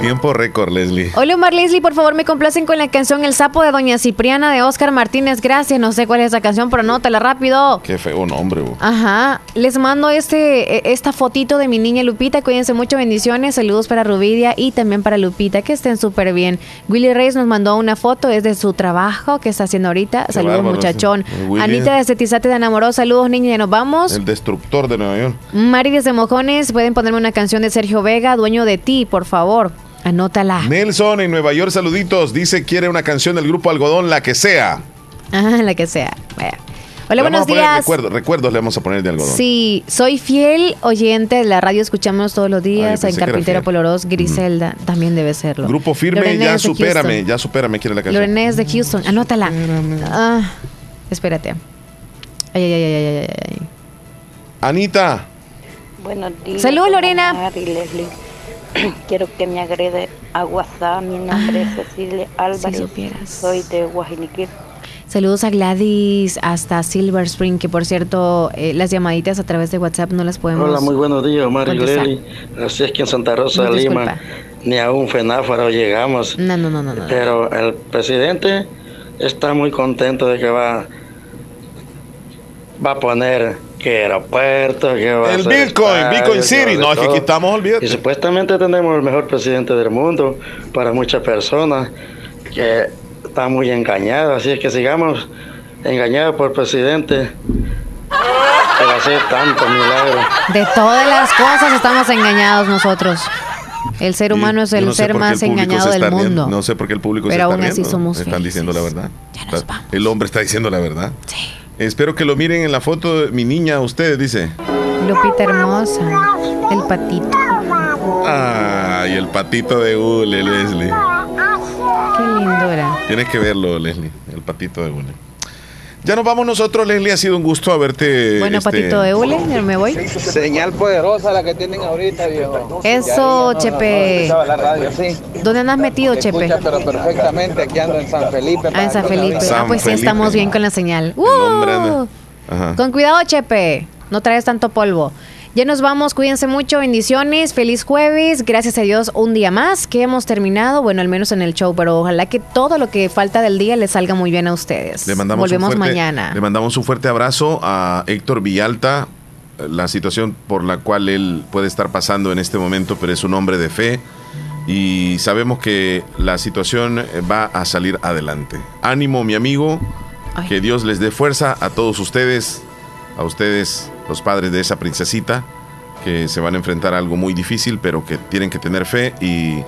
Tiempo récord, Leslie. Hola, Omar Leslie, por favor, me complacen con la canción El sapo de Doña Cipriana de Oscar Martínez. Gracias, no sé cuál es esa canción, pero anótala rápido. Qué feo nombre, bu. Ajá, les mando este e- esta fotito de mi niña Lupita, cuídense mucho, bendiciones, saludos para Rubidia y también para Lupita, que estén súper bien. Willy Reyes nos mandó una foto, es de su trabajo que está haciendo ahorita, saludos bárbaro, muchachón. Willy. Anita de Cetizate de enamoró, saludos niña, ya nos vamos. El destructor de Nueva York. Mari desde Mojones, pueden ponerme una canción de Sergio Vega, dueño de ti, por favor, anótala. Nelson en Nueva York, saluditos. Dice quiere una canción del grupo Algodón, la que sea. Ajá, la que sea. Vaya. Le Hola, vamos buenos a poner días. Recuerdos, recuerdos le vamos a poner de algodón. Sí, soy fiel oyente de la radio, escuchamos todos los Ay, días. pensé en Carpintero fiel. Poloros, Griselda, también debe serlo. Grupo firme, ya supérame, Houston. ya supérame, quiere la canción. Lorena es de Houston, anótala. Ah, espérate. Ay, ay, ay, ay, ay, ay, ay. Anita, Buenos días. Saludos, Lorena. Omar y Leslie. Quiero que me agrede a WhatsApp. Mi nombre es Cecilia Álvarez. supieras. Soy de Guajiniquil. Saludos a Gladys hasta Silver Spring, que por cierto, eh, las llamaditas a través de WhatsApp no las podemos. Hola, muy buenos días, Omar y. Leli. Así es que en Santa Rosa de No, Lima disculpa. ni a un fenáfaro llegamos. No, no, no, no, no. Pero el presidente está muy contento de que va, va a poner que aeropuerto, que va a El hacer Bitcoin, Bitcoin City. a No, es que aquí estamos, olvídate. Y supuestamente tenemos el mejor presidente del mundo para muchas personas que están muy engañadas. Así es que sigamos engañados por el presidente que va a hacer tantos milagros. De todas las cosas estamos engañados nosotros. El ser humano es el no sé ser más el engañado se del riendo. mundo. No sé por qué el público Pero se está aún así riendo. somos Están diciendo la verdad. El hombre está diciendo la verdad. Espero que lo miren en la foto de mi niña, ustedes, dice. Lupita hermosa, el patito. Ay, el patito de Ule, Leslie. Qué lindo era. Tienes que verlo, Leslie. El patito de Ule. Ya nos vamos nosotros, Leslie. Ha sido un gusto haberte. Bueno, este, patito de hule, ya me voy. Señal poderosa la que tienen ahorita, viejo. Eso, Chepe. escuchaba la radio, sí. ¿Dónde andas metido, Chepe? escucha, pero perfectamente aquí ando en San Felipe. Ah, en San Felipe. Ah, pues sí, estamos bien con la señal. ¡Uh! Ajá. Con cuidado, Chepe. No traes tanto polvo. Ya nos vamos, cuídense mucho, bendiciones, feliz jueves, gracias a Dios un día más que hemos terminado, bueno, al menos en el show, pero ojalá que todo lo que falta del día les salga muy bien a ustedes. Le mandamos Volvemos un fuerte, mañana. Le mandamos un fuerte abrazo a Héctor Villalta, la situación por la cual él puede estar pasando en este momento, pero es un hombre de fe y sabemos que la situación va a salir adelante. Ánimo, mi amigo, Ay. que Dios les dé fuerza a todos ustedes, a ustedes, los padres de esa princesita, que se van a enfrentar a algo muy difícil, pero que tienen que tener fe y,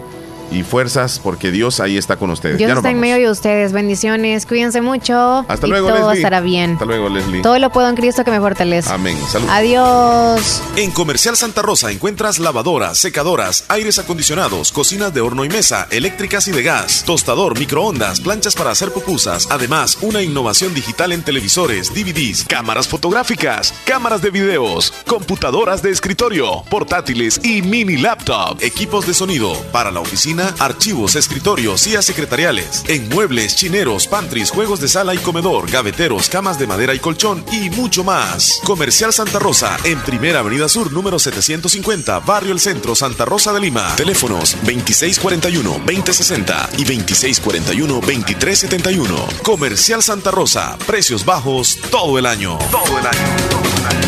y fuerzas, porque Dios ahí está con ustedes. Dios Ya está en medio de ustedes, bendiciones, cuídense mucho. Hasta y luego, todo Leslie. estará bien. Hasta luego, Leslie. Todo lo puedo en Cristo que me fortalece. Amén. Salud. Adiós. En Comercial Santa Rosa encuentras lavadoras, secadoras, aires acondicionados, cocinas de horno y mesa, eléctricas y de gas, tostador, microondas, planchas para hacer pupusas. Además, una innovación digital en televisores, DVDs, cámaras fotográficas, cámaras de videos, computadoras de escritorio, portátiles y mini laptop, equipos de sonido para la oficina, archivos, escritorios, sillas secretariales, en muebles, chineros, pantries, juegos de sala y comedor, gaveteros, camas de madera y colchón y mucho más. Comercial Santa Rosa en Primera Avenida Sur número 750, Barrio El Centro, Santa Rosa de Lima. Teléfonos 2641-2060 y 2641-2371. Comercial Santa Rosa, precios bajos todo el año. Todo el año.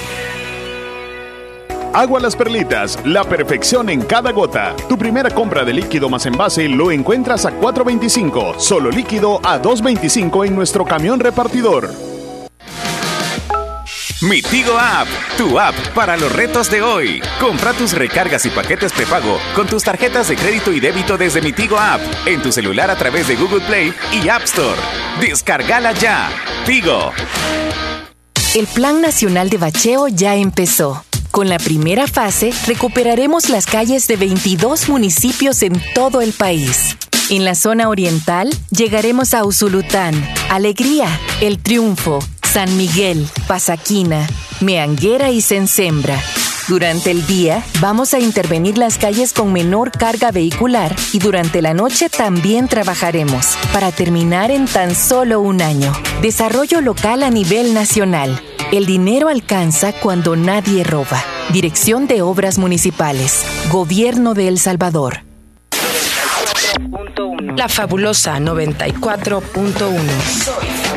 Agua Las Perlitas, la perfección en cada gota. Tu primera compra de líquido más envase lo encuentras a 4.25, solo líquido a 2.25 en nuestro camión repartidor. Mi Tigo App, tu app para los retos de hoy. Compra tus recargas y paquetes prepago con tus tarjetas de crédito y débito desde Mi Tigo App en tu celular a través de Google Play y App Store. Descárgala ya. Tigo. El Plan Nacional de Bacheo ya empezó. Con la primera fase, recuperaremos las calles de 22 municipios en todo el país. En la zona oriental, llegaremos a Usulután, Alegría, El Triunfo, San Miguel, Pasaquina, Meanguera y Sensembra. Durante el día, vamos a intervenir las calles con menor carga vehicular y durante la noche también trabajaremos para terminar en tan solo un año. Desarrollo local a nivel nacional. El dinero alcanza cuando nadie roba. Dirección de Obras Municipales. Gobierno de El Salvador. La fabulosa 94.1.